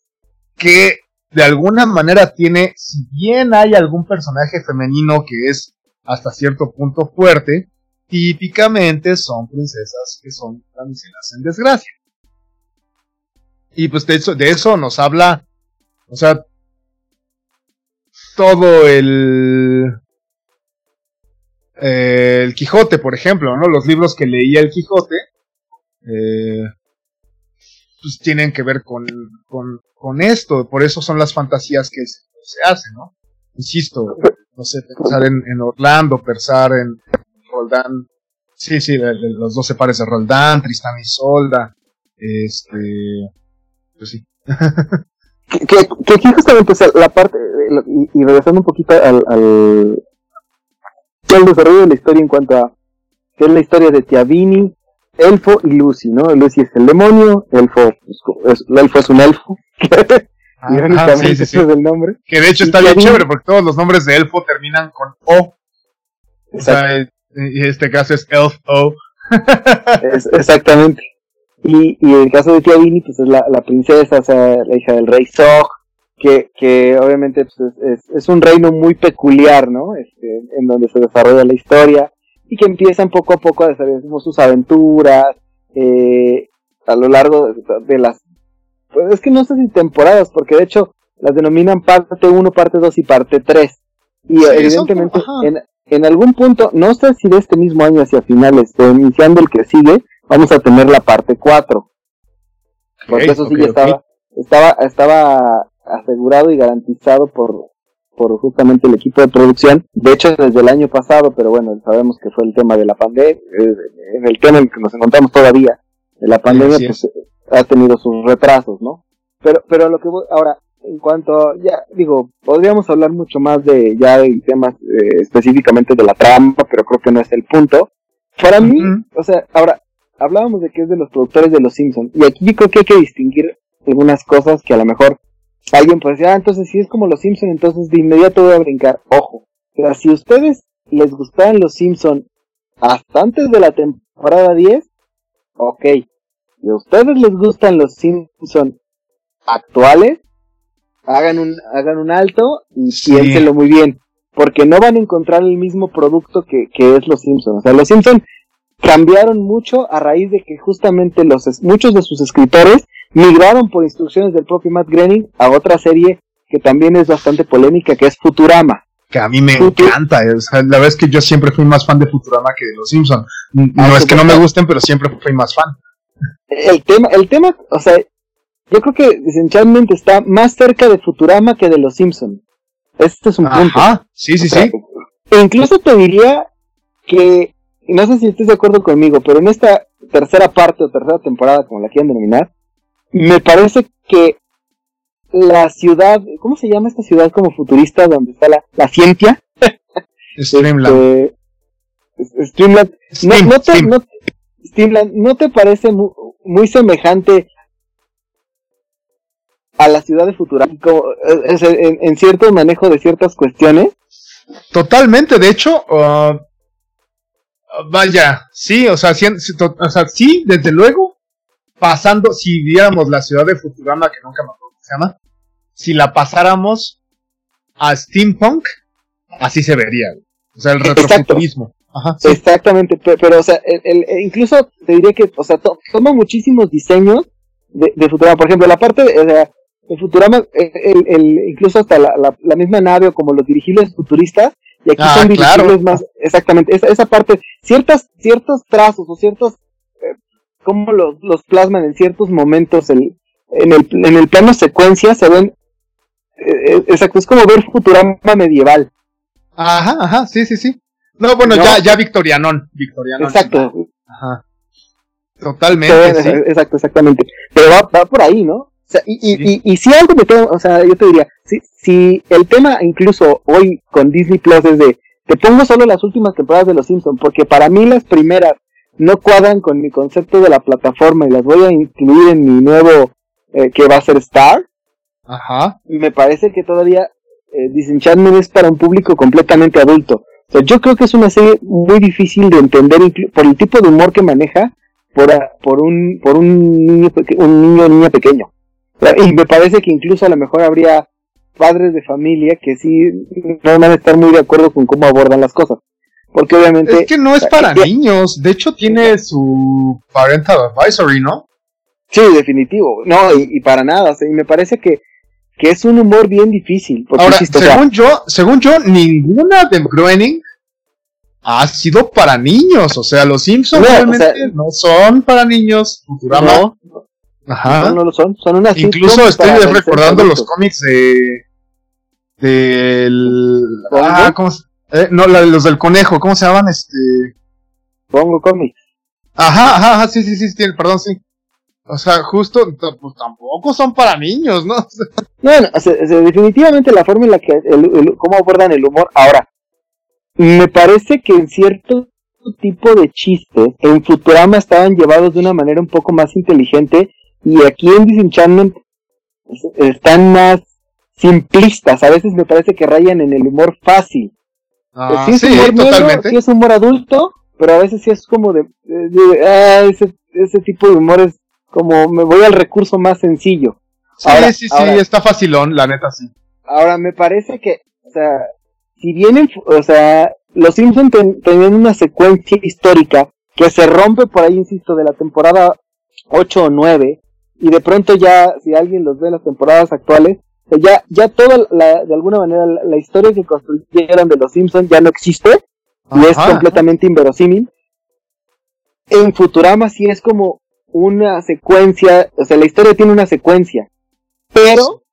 que de alguna manera tiene, si bien hay algún personaje femenino que es hasta cierto punto fuerte, típicamente son princesas que son damiselas en desgracia. Y pues de eso, de eso nos habla, o sea, todo el, el Quijote, por ejemplo, ¿no? Los libros que leía el Quijote, eh, pues tienen que ver con, con, con, esto, por eso son las fantasías que se, hacen, ¿no? Insisto, no sé, pensar en, en Orlando, pensar en Roldán, sí, sí, los 12 pares de Roldán, Tristán y Solda, este, pues sí. que, que, aquí justamente, o la parte, y, regresando un poquito al, al, al desarrollo de la historia en cuanto a que es la historia de Tiavini, Elfo y Lucy, ¿no? Lucy es el demonio, Elfo, pues, es, el Elfo es un elfo. Ah, sí, sí, sí. es el nombre. Que de hecho está bien chévere porque todos los nombres de Elfo terminan con O. O sea, y este caso es Elf O. exactamente. Y, y el caso de Tiavini, pues es la, la princesa, o sea, la hija del rey Zog, que, que obviamente pues, es, es, un reino muy peculiar, ¿no? Este, en donde se desarrolla la historia y que empiezan poco a poco a desarrollar sus aventuras eh, a lo largo de, las... Pues es que no sé si temporadas, porque de hecho las denominan parte 1, parte 2 y parte 3. Y evidentemente en, en, algún punto, no sé si de este mismo año hacia finales, o iniciando el que sigue, vamos a tener la parte 4. Porque eso sí ya estaba, estaba, estaba asegurado y garantizado por, por justamente el equipo de producción. De hecho, desde el año pasado, pero bueno, sabemos que fue el tema de la pandemia, eh, en el tema en el que nos encontramos todavía, de la pandemia, pues ha tenido sus retrasos, ¿no? Pero, pero lo que ahora, en cuanto, ya digo, podríamos hablar mucho más de ya de temas eh, específicamente de la trama, pero creo que no es el punto. Para mí, o sea, ahora, hablábamos de que es de los productores de Los Simpsons, y aquí creo que hay que distinguir algunas cosas que a lo mejor alguien puede decir, ah, entonces si es como los Simpson, entonces de inmediato voy a brincar. Ojo, pero si ustedes les gustaban los Simpson hasta antes de la temporada 10, ok. Si a ustedes les gustan los Simpson actuales, hagan un, hagan un alto y piénsenlo muy bien. Porque no van a encontrar el mismo producto que, que es los Simpson. O sea, los Simpson cambiaron mucho a raíz de que justamente los, muchos de sus escritores migraron por instrucciones del propio Matt Groening a otra serie que también es bastante polémica, que es Futurama. Que a mí me encanta, la verdad es que yo siempre fui más fan de Futurama que de Los Simpsons. No ah, es que no me gusten, pero siempre fui más fan. El tema, el tema, o sea, yo creo que esencialmente está más cerca de Futurama que de Los Simpsons. Este es un punto. sí, sí, sí. incluso te diría que, no sé si estés de acuerdo conmigo, pero en esta tercera parte o tercera temporada, como la quieran denominar, me parece que la ciudad, ¿cómo se llama esta ciudad como futurista donde está la, la ciencia? Streamland. Este, Streamland. no, no, te, no, Streamland, ¿no te parece muy, semejante a la ciudad de Futurama en, en, cierto manejo de ciertas cuestiones? Totalmente, de hecho, uh, Vaya, sí, o sea, sí, o sea, sí, desde luego, pasando, si viéramos la ciudad de Futurama, que nunca me acuerdo se llama, si la pasáramos a steampunk, así se vería. O sea, el retrofuturismo. Ajá, Exactamente, pero, o sea, el, incluso te diría que, o sea, toma muchísimos diseños de, de, Futurama. Por ejemplo, la parte de, de Futurama, el, el, incluso hasta la, la, misma nave o como los dirigibles futuristas, y aquí ah, son dirigibles más, exactamente, esa, esa parte, ciertas, ciertos trazos o ciertos, eh, como los, los plasman en ciertos momentos el, en, el, en el plano secuencia se ven, eh, eh, exacto, es como ver Futurama medieval. Ajá, ajá, sí, sí, sí. No, bueno, ya, ya Victorianón. Victorianón. Exacto. Ajá. Totalmente. sí. Exacto, exactamente. Pero va, va por ahí, ¿no? O sea, y, y, y, si algo me queda, o sea, yo te diría, si, si el tema incluso hoy con Disney Plus es de, te pongo solo las últimas temporadas de Los Simpsons, porque para mí las primeras no cuadran con mi concepto de la plataforma y las voy a incluir en mi nuevo, eh, que va a ser Star. Ajá. Me parece que todavía eh, Disenchantment es para un público completamente adulto. O sea, yo creo que es una serie muy difícil de entender por el tipo de humor que maneja por, por un por un niño un niño o niña pequeño. Y me parece que incluso a lo mejor habría padres de familia que sí no van a estar muy de acuerdo con cómo abordan las cosas. Porque obviamente... Es que no es para niños, de hecho tiene su parental advisory, ¿no? Sí, definitivo. No, y, para nada. O sea, y me parece que que es un humor bien difícil. Ahora, según yo, según yo, ninguna de Groening ha sido para niños. O sea, los Simpsons realmente no son para niños. No, Ajá. No, lo son. Son unas Incluso estoy recordando los cómics de. Del. Ah, ¿cómo se... eh, no, los del conejo, ¿cómo se llaman? Este. Pongo cómics. Ajá, ajá, ajá, sí, sí, sí, perdón, sí. O sea, justo, pues tampoco son para niños, ¿no? no, o sea, definitivamente la forma en la que, el, cómo abordan el humor. Ahora, me parece que en cierto tipo de chistes en Futurama estaban llevados de una manera un poco más inteligente y aquí en Disenchantment están más simplistas. A veces me parece que rayan en el humor fácil. Ah, sí, humor totalmente. sí es humor adulto, pero a veces sí es como de, ah, ese, ese tipo de humor es como me voy al recurso más sencillo. Sí, sí, sí, está facilón, la neta sí. Ahora, me parece que, o sea, si vienen, o sea, los Simpsons tenían una secuencia histórica que se rompe por ahí, insisto, de la temporada 8 o 9, y de pronto ya, si alguien los ve en las temporadas actuales, ya, ya toda la, de alguna manera, la, historia que construyeron de los Simpsons ya no existe, y es completamente inverosímil. En Futurama sí es como, una secuencia, o sea, la historia tiene una secuencia, pero,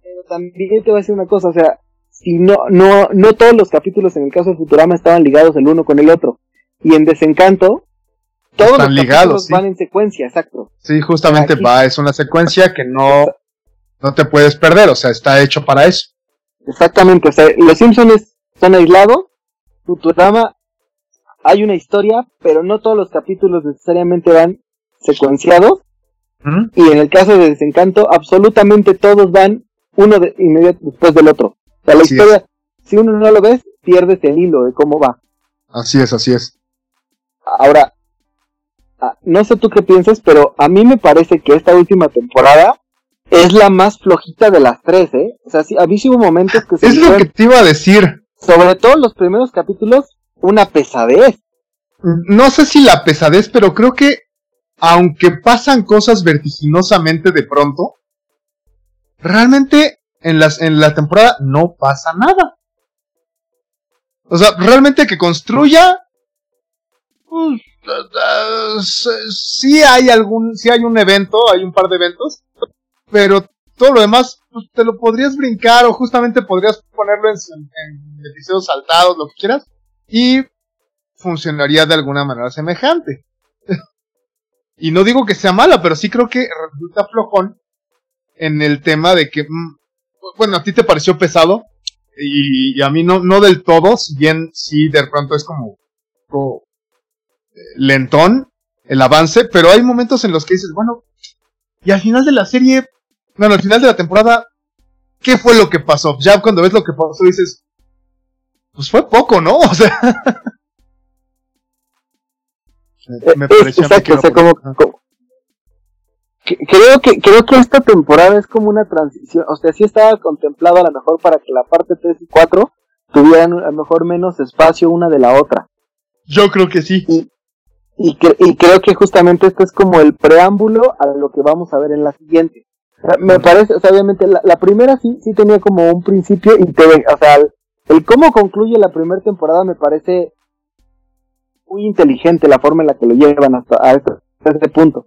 pero también te voy a decir una cosa, o sea, si no, no, no todos los capítulos en el caso de Futurama estaban ligados el uno con el otro, y en Desencanto, todos los ligados, van en secuencia, exacto. Sí, justamente va, es una secuencia que no, no te puedes perder, o sea, está hecho para eso. Exactamente, o sea, los Simpsons son aislados, Futurama hay una historia, pero no todos los capítulos necesariamente van secuenciados. Y en el caso de Desencanto, absolutamente todos van uno de, inmediato después del otro. O sea, la historia, si uno no lo ves, pierdes el hilo de cómo va. Así es, así es. Ahora, ah, no sé tú qué piensas, pero a mí me parece que esta última temporada es la más flojita de las tres, ¿eh? O sea, sí, a mí sí hubo momentos que se Es lo que te iba a decir. Sobre todo los primeros capítulos, una pesadez. No sé si la pesadez, pero creo que aunque pasan cosas vertiginosamente de pronto, realmente en, las, en la temporada no pasa nada. O sea, realmente que construya, pues, sí hay algún, sí hay un evento, hay un par de eventos, pero todo lo demás pues, te lo podrías brincar o justamente podrías ponerlo en, en episodios saltados, lo que quieras y funcionaría de alguna manera semejante. y no digo que sea mala, pero sí creo que resulta flojón en el tema de que, mm, bueno, a ti te pareció pesado y, a mí no, no del todo, si bien sí de pronto es como, lentón el avance, pero hay momentos en los que dices, bueno, y al final de la serie, bueno, al final de la temporada, ¿qué fue lo que pasó? Ya cuando ves lo que pasó dices, pues fue poco, ¿no? O sea. Me, pareció exacto, o sea, como, creo que creo que esta temporada es como una transición, o sea, sí estaba contemplado a lo mejor para que la parte 3 y 4 tuvieran a lo mejor menos espacio una de la otra. Yo creo que sí. Y, y, creo que justamente esto es como el preámbulo a lo que vamos a ver en la siguiente. Me parece, o sea, obviamente la, primera sí, sí tenía como un principio y te, o sea, el, cómo concluye la primera temporada me parece muy inteligente la forma en la que lo llevan hasta, a este punto.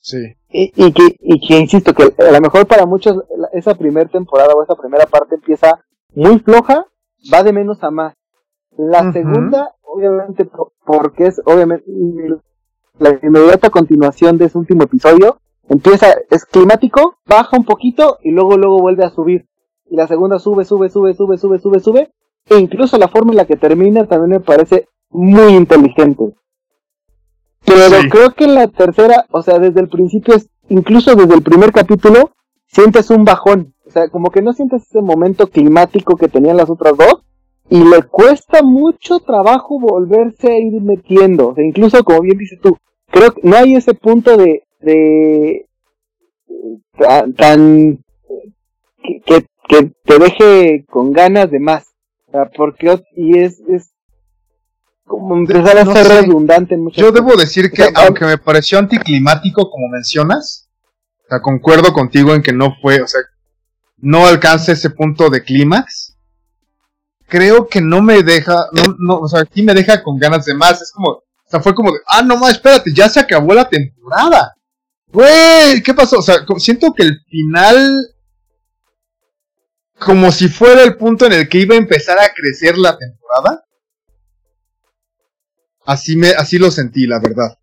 Sí. Y, y, que, y que insisto, que a lo mejor para muchos esa primera temporada o esa primera parte empieza muy floja, va de menos a más. La segunda, obviamente, porque es obviamente la inmediata continuación de ese último episodio, empieza, es climático, baja un poquito y luego luego vuelve a subir. Y la segunda sube, sube, sube, sube, sube, sube, sube. E incluso la forma en la que termina también me parece muy inteligente. Pero creo que la tercera, o sea, desde el principio, es, incluso desde el primer capítulo, sientes un bajón. O sea, como que no sientes ese momento climático que tenían las otras dos. Y le cuesta mucho trabajo volverse a ir metiendo. O sea, incluso como bien dices tú, creo que no hay ese punto de, de tan, que, que, te deje con ganas de más. O sea, porque y es, es como empezar a ser redundante en Yo debo decir que, aunque me pareció anticlimático, como mencionas, o sea, concuerdo contigo en que no fue, o sea, no alcanza ese punto de clímax. Creo que no me deja, no, no, o sea, aquí me deja con ganas de más. Es como, o sea, fue como de, ah, no más, espérate, ya se acabó la temporada. Güey, ¿qué pasó? O sea, siento que el final, como si fuera el punto en el que iba a empezar a crecer la temporada. Así, me, así lo sentí, la verdad.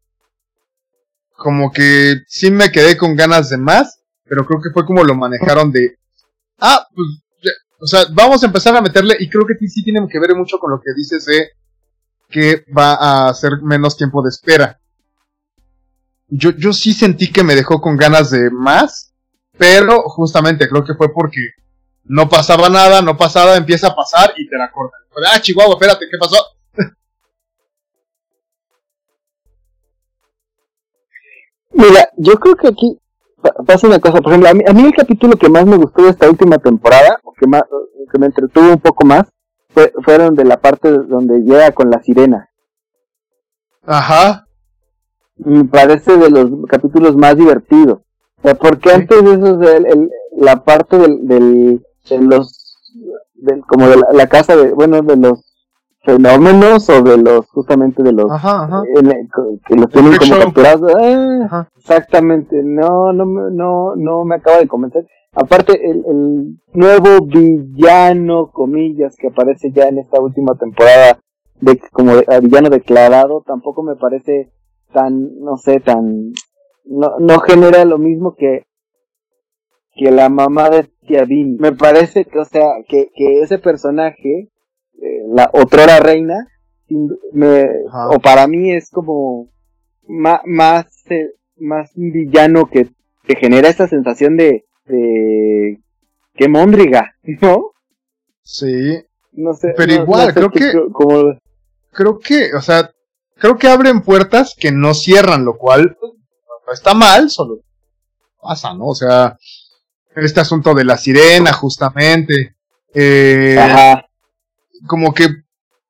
Como que sí me quedé con ganas de más, pero creo que fue como lo manejaron de... Ah, pues, o sea, vamos a empezar a meterle, y creo que sí tiene que ver mucho con lo que dices de que va a ser menos tiempo de espera. Yo, yo sí sentí que me dejó con ganas de más, pero justamente creo que fue porque no pasaba nada, no pasaba, empieza a pasar y te la cortan. Ah, Chihuahua, espérate, ¿qué pasó? Mira, yo creo que aquí pasa una cosa, por ejemplo, a mí, a mí, el capítulo que más me gustó de esta última temporada, que, más, que me entretuvo un poco más, fue, fueron de la parte donde llega con la sirena. Ajá. Me parece de los capítulos más divertidos. O sea, porque antes de eso, el, la parte del, del, de los, como de la, casa de, bueno, de los fenómenos o de los justamente de los que los tienen como capturados ah, exactamente no no no no me acaba de convencer aparte el, el, nuevo villano comillas que aparece ya en esta última temporada de como villano declarado tampoco me parece tan no sé tan no no genera lo mismo que que la mamá de Tiavin me parece que o sea que que ese personaje eh, la otrora reina, me, o para mí es como más, más, eh, más un villano que, que genera esta sensación de, de que Mondriga, ¿no? Sí. No sé. Pero igual, creo que, como... creo que, o sea, creo que abren puertas que no cierran, lo cual no está mal, solo pasa, ¿no? O sea, este asunto de la sirena, justamente. Eh, Ajá como que,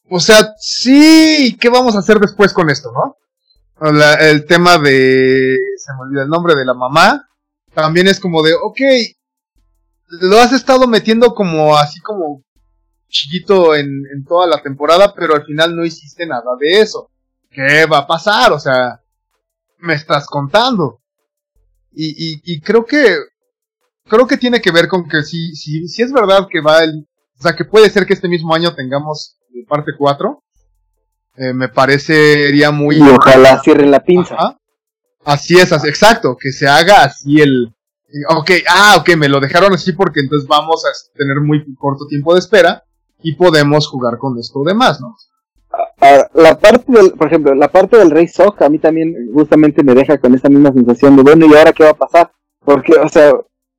o sea, sí, ¿qué vamos a hacer después con esto, no? el tema de, se me olvida el nombre de la mamá, también es como de, ok, lo has estado metiendo como así como chiquito en, en toda la temporada, pero al final no hiciste nada de eso. ¿Qué va a pasar? O sea, me estás contando. Y, y, y creo que, creo que tiene que ver con que si, si, si es verdad que va el, o sea, que puede ser que este mismo año tengamos parte 4. Eh, me parecería muy... Y ojalá cierren la pinza. Así es, exacto, que se haga así el... Ok, ah, ok, me lo dejaron así porque entonces vamos a tener muy corto tiempo de espera y podemos jugar con esto demás, ¿no? la parte del, por ejemplo, la parte del Rey Soja a mí también justamente me deja con esa misma sensación de, bueno, ¿y ahora qué va a pasar? Porque, o sea,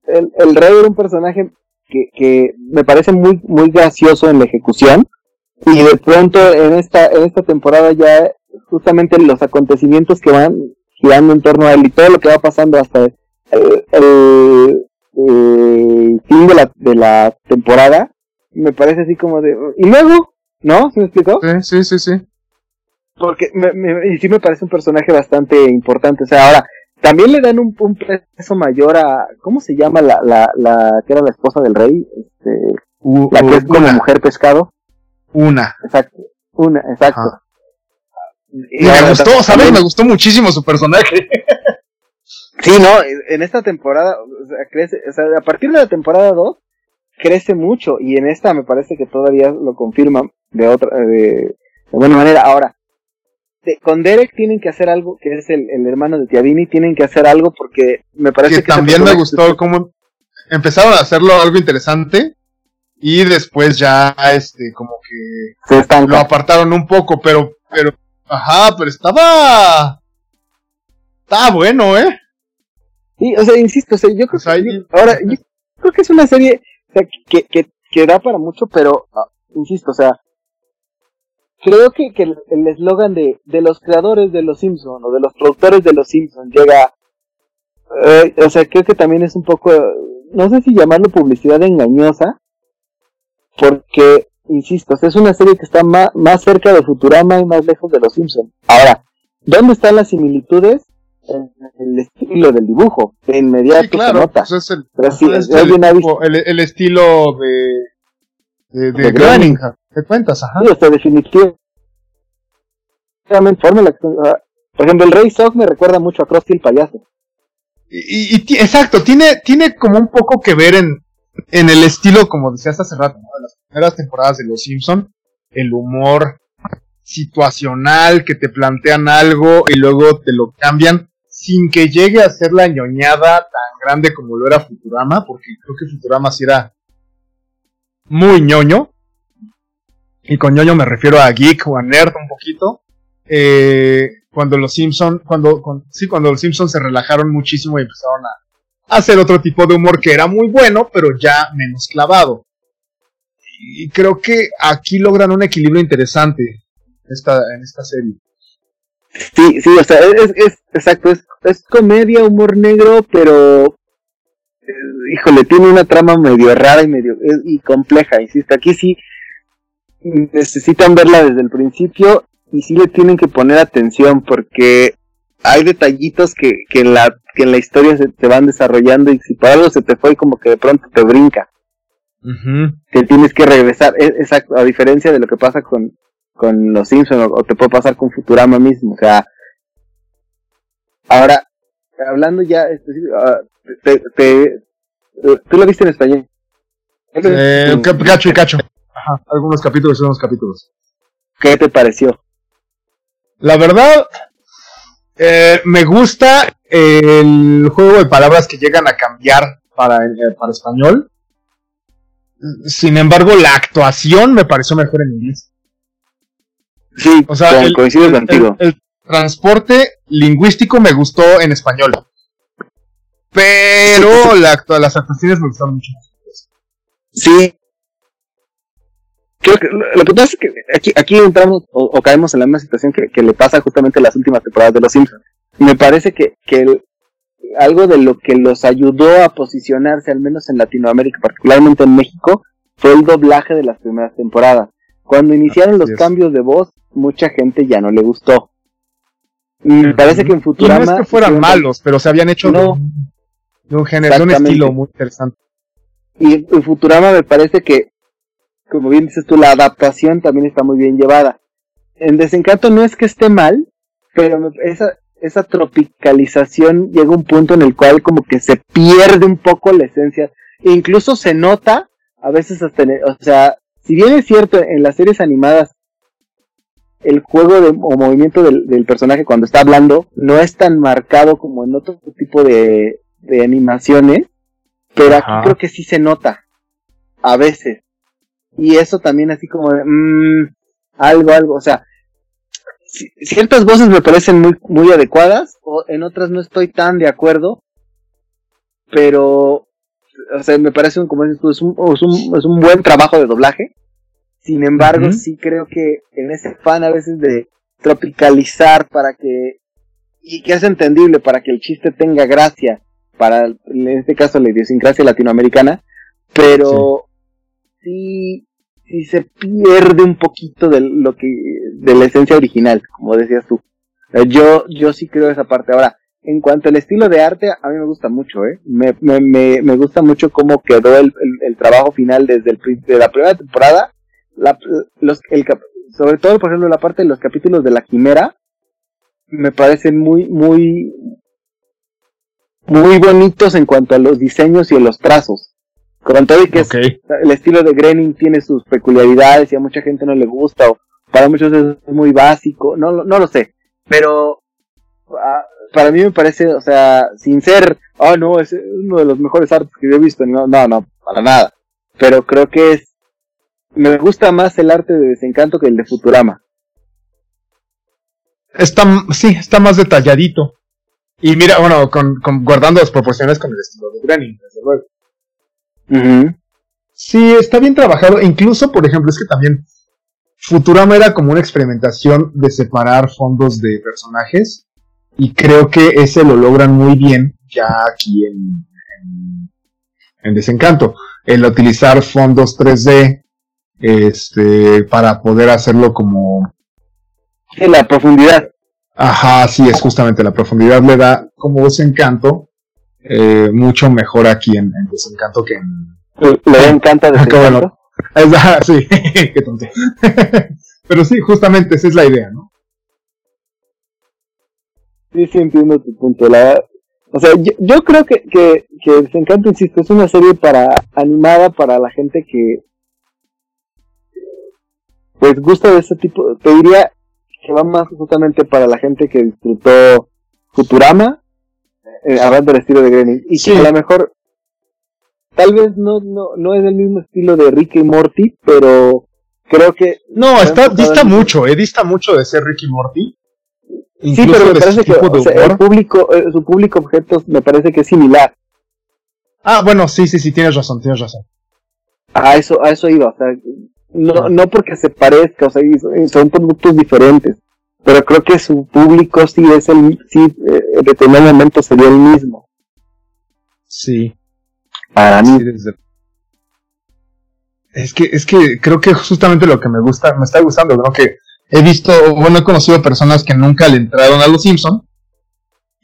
el, el Rey era un personaje que, que me parece muy, muy gracioso en la ejecución. Y de pronto en esta, en esta temporada ya justamente los acontecimientos que van girando en torno a él y todo lo que va pasando hasta el, fin de la, de la temporada, me parece así como de... ¿Y luego? ¿No? ¿Se me explicó? Sí, sí, sí, Porque me, y sí me parece un personaje bastante importante. O sea, ahora, también le dan un, un peso mayor a... ¿Cómo se llama la, la, la que era la esposa del rey? Este, la que es como mujer pescado. Una. Exacto. Una, exacto. Y me gustó, ¿sabes? Me gustó muchísimo su personaje. sí, no, en esta temporada, o sea, crece, o sea, a partir de la temporada 2, crece mucho, y en esta me parece que todavía lo confirma de otra, de, buena manera. Ahora, con Derek tienen que hacer algo, que es el, hermano de Tiavini, tienen que hacer algo porque me parece que... que también me gustó cómo empezaron a hacerlo algo interesante, y después ya, este, como que lo apartaron un poco, pero, pero Ajá, pero estaba. Estaba bueno, ¿eh? Sí, o sea, insisto, o sea, yo creo que. ahora, yo creo que es una serie que, que, que da para mucho, pero, ah, insisto, o sea. Creo que, que el eslogan de, de los creadores de Los Simpsons o de los productores de Los Simpsons llega. Eh, o sea, creo que también es un poco. No sé si llamarlo publicidad engañosa, porque insisto, es una serie que está más, más cerca de Futurama y más lejos de Los Simpsons. Ahora, ¿dónde están las similitudes? En el estilo del dibujo, de inmediato sí, claro, se nota. Pues es el, es el, estilo de, de, de, de ¿Te cuentas? Ajá. Sí, o definitivamente la, por ejemplo, el Rey Sock me recuerda mucho a Krusty el payaso. Y, y, exacto, tiene, tiene como un poco que ver en, en el estilo, como decías hace rato, ¿no? de las primeras temporadas de Los Simpson, el humor situacional, que te plantean algo y luego te lo cambian sin que llegue a ser la ñoñada tan grande como lo era Futurama, porque creo que Futurama sí era muy ñoño. Y con ñoño me refiero a geek o a nerd un poquito. Eh, cuando los Simpson, cuando, sí, cuando los Simpsons se relajaron muchísimo y empezaron a hacer otro tipo de humor que era muy bueno, pero ya menos clavado. Y creo que aquí logran un equilibrio interesante esta, en esta serie. Sí, sí, o sea, es, es exacto, es, es comedia, humor negro, pero eh, híjole, tiene una trama medio rara y medio y compleja, insisto, aquí sí necesitan verla desde el principio y sí le tienen que poner atención porque hay detallitos que, que, en, la, que en la historia se te van desarrollando y si para algo se te fue como que de pronto te brinca. Que tienes que regresar, e, exacto, a diferencia de lo que pasa con, con los Simpsons o, te puede pasar con Futurama mismo, o sea, ahora, hablando ya, uh, te, te, ¿tú lo viste en español? Eh, cacho y cacho. Ajá, algunos capítulos y unos capítulos. ¿Qué te pareció? La verdad, eh, me gusta el juego de palabras que llegan a cambiar para, eh, para español. Sin embargo, la actuación me pareció mejor en inglés. Sí, o sea, el, coincido contigo. El, transporte lingüístico me gustó en español. Pero la, las actuaciones me gustaron mucho Sí, creo que lo que pasa es que aquí, aquí entramos o, caemos en la misma situación que, le pasa justamente en las últimas temporadas de Los Simpsons. Me parece que, que algo de lo que los ayudó a posicionarse, al menos en Latinoamérica, particularmente en México, fue el doblaje de las primeras temporadas. Cuando iniciaron los cambios de voz, mucha gente ya no le gustó. Me parece que en Futurama... no es que fueran malos, pero se habían hecho de, un género, de un estilo muy interesante. Y en Futurama me parece que como bien dices tú, la adaptación también está muy bien llevada. En Desencanto no es que esté mal, pero esa, esa tropicalización llega a un punto en el cual como que se pierde un poco la esencia. E incluso se nota, a veces hasta, o sea, si bien es cierto en las series animadas el juego de, o movimiento del, personaje cuando está hablando no es tan marcado como en otro tipo de, de animaciones, pero aquí creo que sí se nota, a veces. Y eso también así como de, mmm, algo, algo, o sea, ciertas voces me parecen muy, muy adecuadas, o en otras no estoy tan de acuerdo, pero, o sea, me parece un, como dices tú, es un, es un, es un buen trabajo de doblaje. Sin embargo, sí creo que en ese fan a veces de, tropicalizar para que y que es entendible para que el chiste tenga gracia para en este caso la idiosincrasia latinoamericana, pero sí. sí, se pierde un poquito de lo que de la esencia original, como decías tú. Yo yo sí creo esa parte. Ahora, en cuanto al estilo de arte, a mí me gusta mucho, ¿eh? Me, me, me, me gusta mucho cómo quedó el, el, trabajo final desde el, de la primera temporada. La, sobre todo, por ejemplo, la parte de los capítulos de la quimera, me parecen muy, muy, muy bonitos en cuanto a los diseños y a los trazos. Con todo y que el estilo de Grenin tiene sus peculiaridades y a mucha gente no le gusta, o para muchos es muy básico, no, no lo sé. Pero ah, para mí me parece, o sea, sin ser, oh no, es uno de los mejores artes que yo he visto, no, no, no, para nada. Pero creo que es, me gusta más el arte de desencanto que el de Futurama. Está, sí, está más detalladito. Y mira, bueno, con, guardando las proporciones con el estilo de Granny, desde luego. Sí, está bien trabajado. Incluso, por ejemplo, es que también Futurama era como una experimentación de separar fondos de personajes. Y creo que ese lo logran muy bien ya aquí en, en, Desencanto. El utilizar fondos 3D este, para poder hacerlo como... En la profundidad. Ajá, sí, es justamente la profundidad le da como desencanto eh, mucho mejor aquí en, desencanto que en... Le encanta desencanto. Ah, sí, qué tonto. Pero sí, justamente esa es la idea, ¿no? Sí, sí, entiendo tu punto. La, o sea, yo, creo que, que, que Desencanto, insisto, es una serie para animada para la gente que pues gusta de ese tipo, te diría que va más justamente para la gente que disfrutó Futurama, eh, hablando del estilo de Granny, y que a lo mejor tal vez no, no, no es el mismo estilo de Ricky y Morty, pero creo que... No, está, dista mucho, eh, dista mucho de ser Ricky y Morty. sí, pero me parece que el público, eh, su público objetos me parece que es similar. Ah, bueno, sí, sí, sí, tienes razón, tienes razón. A eso, a eso iba, o sea, no, no porque se parezca, o sea, son productos diferentes, pero creo que su público sí es el, sí, eh, determinadamente sería el mismo. Sí. Para mí. Es que, es que creo que justamente lo que me gusta, me está gustando. Que he visto, bueno, he conocido personas que nunca le entraron a los Simpsons.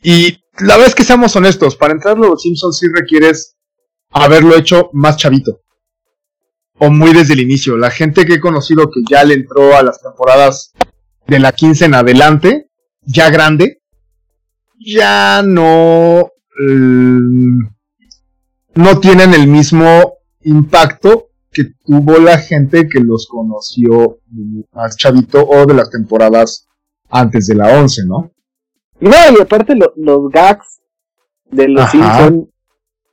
Y la verdad es que seamos honestos, para entrar a los Simpsons sí requieres haberlo hecho más chavito o muy desde el inicio. La gente que he conocido que ya le entró a las temporadas de la 15 en adelante, ya grande, ya no, mm, no tienen el mismo impacto que tuvo la gente que los conoció más chavito o de las temporadas antes de la 11, ¿no? No, y aparte los gags de los Simpsons,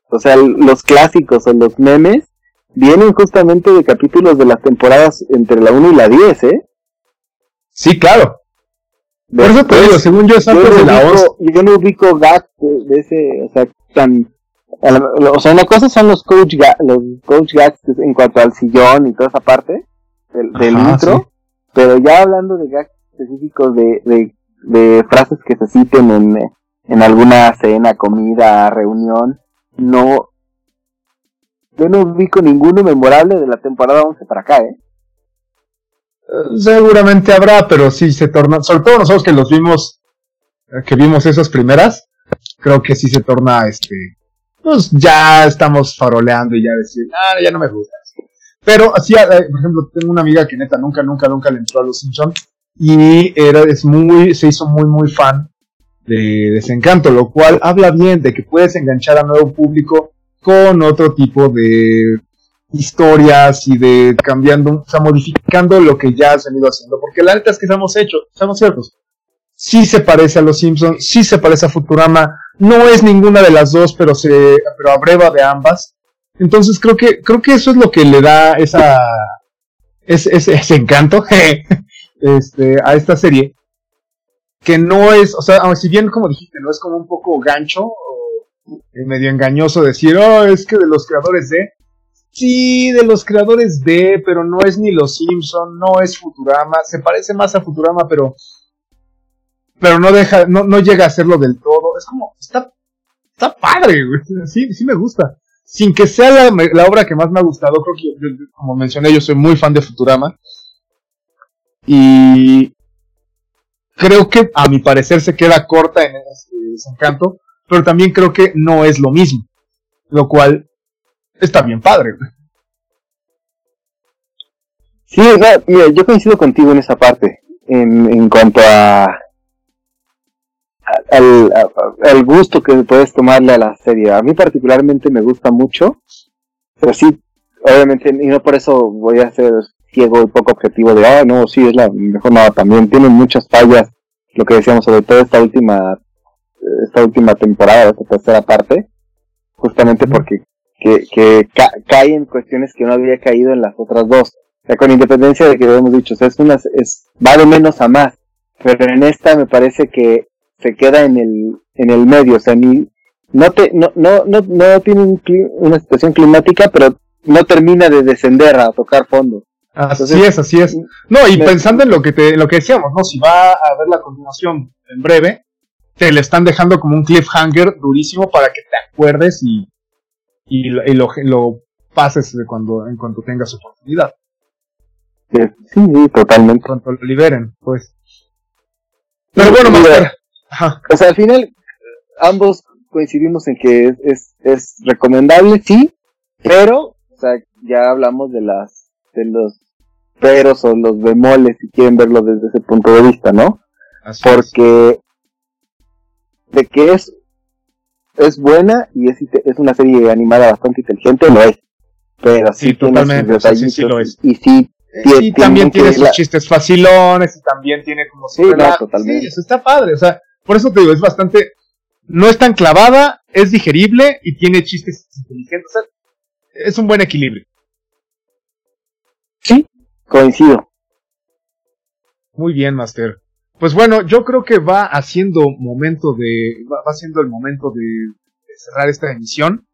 o sea, los clásicos o los memes, vienen justamente de capítulos de las temporadas entre la 1 y la 10, ¿eh? Sí, claro. Por eso te digo, según yo es antes de la 11. Yo no ubico gags de, ese, o sea, tan... O sea, una cosa son los coach, los coach gags en cuanto al sillón y toda esa parte del, del intro, pero ya hablando de gags específicos de, de, de frases que se citen en, en alguna cena, comida, reunión, no, yo no ubico ninguno memorable de la temporada 11 para acá, ¿eh? Seguramente habrá, pero sí se torna, sobre todo nosotros que los vimos, eh, que vimos esas primeras, creo que sí se torna, este, pues ya estamos faroleando y ya decir, ah, ya no me gusta. Pero así, eh, por ejemplo, tengo una amiga que neta nunca, nunca, nunca le entró a los Simpsons y era, es muy, se hizo muy, muy fan de Desencanto, lo cual habla bien de que puedes enganchar a nuevo público con otro tipo de historias y de cambiando, o sea, modificando lo que ya has venido haciendo. Porque la neta es que estamos hechos, estamos ciertos. Sí se parece a los Simpsons, sí se parece a Futurama, no es ninguna de las dos, pero se, pero abreva de ambas. Entonces creo que, creo que eso es lo que le da esa, ese, ese, encanto, este, a esta serie. Que no es, o sea, si bien como dijiste, no es como un poco gancho, es medio engañoso decir, oh, es que de los creadores de. Sí, de los creadores de, pero no es ni Los Simpson, no es Futurama, se parece más a Futurama, pero pero no deja, no, no llega a hacerlo del todo. Es como, está, está padre, güey. Sí, sí me gusta. Sin que sea la, la obra que más me ha gustado, creo que, como mencioné, yo soy muy fan de Futurama. Y creo que a mi parecer se queda corta en ese, encanto, pero también creo que no es lo mismo, lo cual está bien padre. Sí, mira, yo coincido contigo en esa parte, en, en cuanto a al, al, gusto que puedes tomarle a la serie. A mí particularmente me gusta mucho, pero sí, obviamente, y no por eso voy a ser ciego y poco objetivo de, ah, no, sí, es la mejor nada, también tiene muchas fallas, lo que decíamos sobre todo esta última, esta última temporada, esta tercera parte, justamente porque que, que cae en cuestiones que no había caído en las otras dos. O sea, con independencia de que lo hemos dicho, es una, es, va de menos a más, pero en esta me parece que se queda en el, en el medio, o sea, ni, no te, no, no, no, no tiene una situación climática, pero no termina de descender a tocar fondo. Así es, así es. No, y pensando en lo que te, lo que decíamos, ¿no? Si va a ver la continuación en breve, te le están dejando como un cliffhanger durísimo para que te acuerdes y, y, lo, lo, pases de cuando, en cuanto tengas oportunidad. Sí, sí, totalmente. Cuando lo liberen, pues. Pero bueno, Master. O sea, al final, ambos coincidimos en que es, es, es recomendable, sí, pero, o sea, ya hablamos de las, de los peros o los bemoles, si quieren verlo desde ese punto de vista, ¿no? Porque de que es es buena y es, es una serie animada bastante inteligente, lo es. Pero sí, totalmente, sí, sí, lo es. Y sí, sí también tiene sus chistes facilones y también tiene como sí, totalmente. Sí, eso está padre, o sea, por eso te digo, es bastante, no es tan clavada, es digerible y tiene chistes inteligentes, o sea, es un buen equilibrio. Sí, Coincido. Muy bien, Master. Pues bueno, yo creo que va haciendo momento de, va, haciendo el momento de, cerrar esta emisión.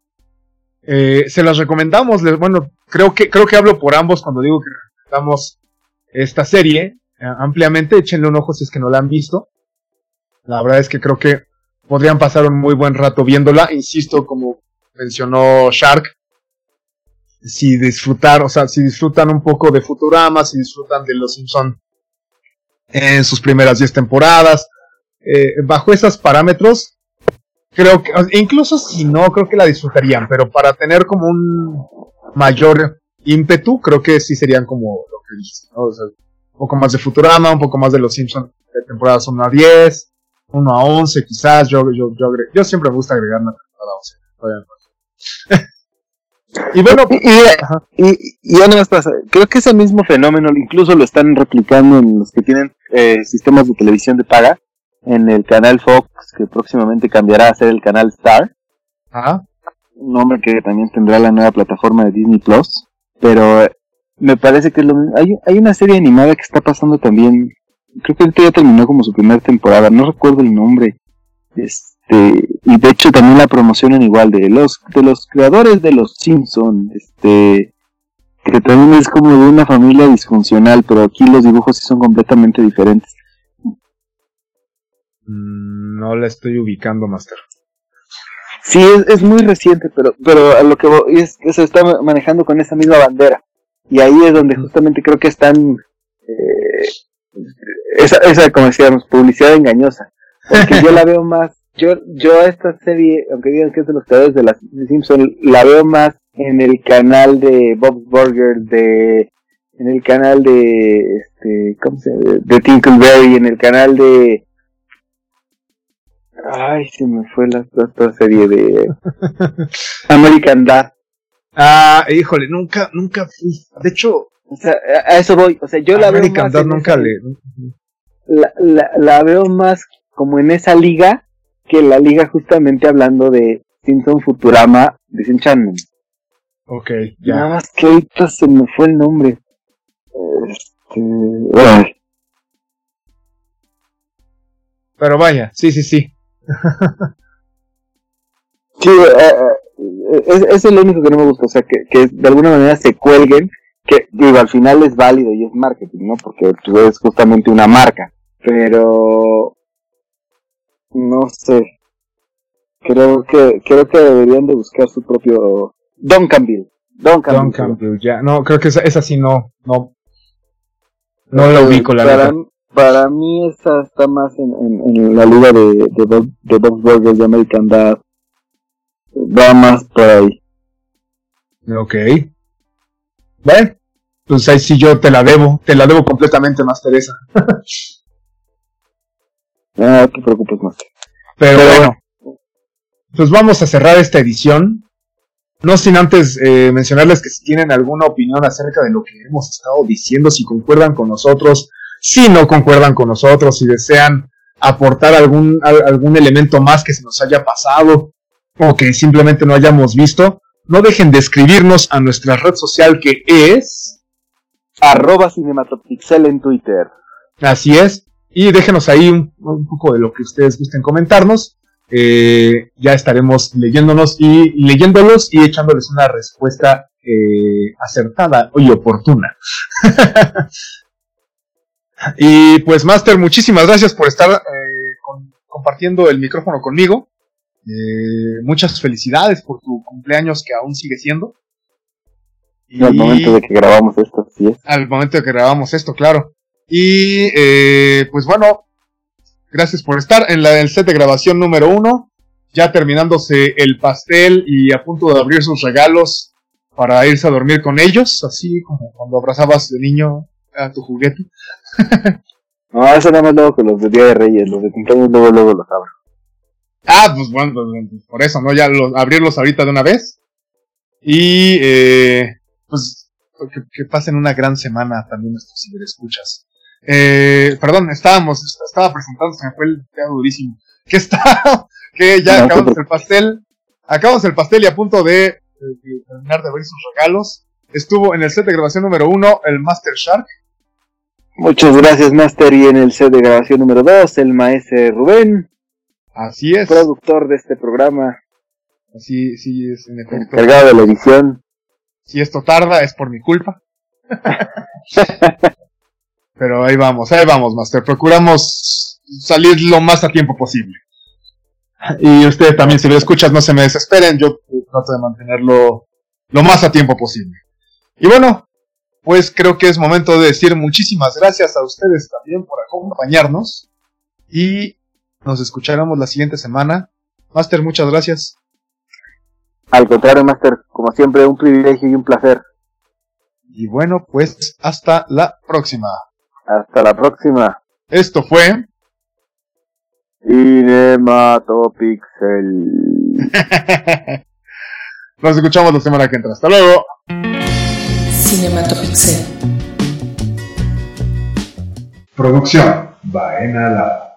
Eh, se las recomendamos, bueno, creo que, creo que hablo por ambos cuando digo que recomendamos esta serie eh, ampliamente, échenle un ojo si es que no la han visto. La verdad es que creo que podrían pasar un muy buen rato viéndola, insisto, como mencionó Shark, si disfrutar, o sea, si disfrutan un poco de Futurama, si disfrutan de Los Simpson en sus primeras 10 temporadas, eh, bajo esos parámetros, creo que, incluso si no, creo que la disfrutarían, pero para tener como un mayor ímpetu, creo que sí serían como lo que dices, ¿no? O sea, un poco más de Futurama, un poco más de Los Simpson de temporadas 1 a 10, 1 a 11 quizás, yo, yo, yo, yo siempre me gusta agregar una temporada 11. Y bueno, y, y, y, ya pasa, creo que ese mismo fenómeno incluso lo están replicando en los que tienen eh, sistemas de televisión de paga, en el canal Fox, que próximamente cambiará a ser el canal Star. Ajá. Un nombre que también tendrá la nueva plataforma de Disney Plus. Pero eh, me parece que es lo mismo. Hay, hay una serie animada que está pasando también. Creo que ahorita ya terminó como su primera temporada, no recuerdo el nombre. Es, este, y de hecho también la promocionan igual de los de los creadores de los Simpson, este que también es como de una familia disfuncional, pero aquí los dibujos sí son completamente diferentes. Mm, no la estoy ubicando, Master. Sí, es, muy reciente, pero pero a lo que es que se está manejando con esa misma bandera. Y ahí es donde justamente creo que están eh, esa, esa, como decíamos, publicidad engañosa. Porque yo la veo más yo, yo esta serie, aunque digan que es de los creadores de las Simpson, la veo más en el canal de Bob Burger, de, en el canal de, este, ¿cómo se llama? De Tinkleberry, en el canal de, ay, se me fue la otra serie de American Dad. Ah, híjole, nunca, nunca fui, de hecho, o sea, a eso voy, o sea, yo la veo más Dad nunca le, la, la, la veo más como en esa liga que la liga justamente hablando de Simpson Futurama Disenchantment. Ok, ya. Nada más que ahorita se me fue el nombre. Este, Pero vaya, sí, sí, sí. sí, eh, eh, es, es el único que no me gusta, o sea, que, que de alguna manera se cuelguen, que digo, al final es válido y es marketing, ¿no? Porque pues, es justamente una marca, pero no sé. Creo que creo que deberían de buscar su propio Duncanville. Duncanville. Duncanville, ya. No, creo que esa, esa sí no, no. No la ubico, la para, verdad. para mí esa está más en, en, en la liga de, de, Bob- de Burgers de American Dad. Va más por ahí. Ok. Bueno, pues ahí sí yo te la debo, te la debo completamente más Teresa. No te preocupes más. Pero, Pero bueno, pues vamos a cerrar esta edición. No sin antes eh, mencionarles que si tienen alguna opinión acerca de lo que hemos estado diciendo, si concuerdan con nosotros, si no concuerdan con nosotros, si desean aportar algún, al- algún elemento más que se nos haya pasado o que simplemente no hayamos visto, no dejen de escribirnos a nuestra red social que es, Arroba Cinematopixel en Twitter. así es, y déjenos ahí un, un poco de lo que ustedes gusten comentarnos. Eh, ya estaremos leyéndonos y leyéndolos y echándoles una respuesta eh, acertada y oportuna. y pues Master, muchísimas gracias por estar eh, con- compartiendo el micrófono conmigo. Eh, muchas felicidades por tu cumpleaños que aún sigue siendo. Y al momento de que grabamos esto, sí al momento de que grabamos esto, claro. Y eh, pues bueno, gracias por estar en la, el set de grabación número uno, ya terminándose el pastel y a punto de abrir sus regalos para irse a dormir con ellos, así como cuando abrazabas de niño a tu juguete. No, eso nada más luego con los de Día de Reyes, los de cumpleaños luego, luego los abro. Ah, pues bueno, pues, por eso, ¿no? Ya lo- abrirlos ahorita de una vez. Y eh, pues que, que pasen una gran semana también nuestros ciberescuchas. Eh, perdón, estábamos, estaba presentando, se me fue el dedo durísimo. Que está, que ya No, acabamos el pastel, acabamos el pastel y a punto de, de- de terminar de abrir sus regalos. Estuvo en el set de grabación número uno el Master Shark. Muchas gracias, Master. Y en el set de grabación número 2, el maestro Rubén, Así es, productor de este programa, así, sí es, en efecto. encargado de la edición. Si esto tarda es por mi culpa. Pero ahí vamos, ahí vamos, Master. Procuramos salir lo más a tiempo posible. Y ustedes también, si lo escuchas, no se me desesperen. Yo trato de mantenerlo lo más a tiempo posible. Y bueno, pues creo que es momento de decir muchísimas gracias a ustedes también por acompañarnos. Y nos escucharemos la siguiente semana. Master, muchas gracias. Al contrario, Master, como siempre, un privilegio y un placer. Y bueno, pues hasta la próxima. Hasta la próxima. Esto fue Cinematopixel. Nos escuchamos la semana que entra. Hasta luego. Cinematopixel. Producción Baena Lab.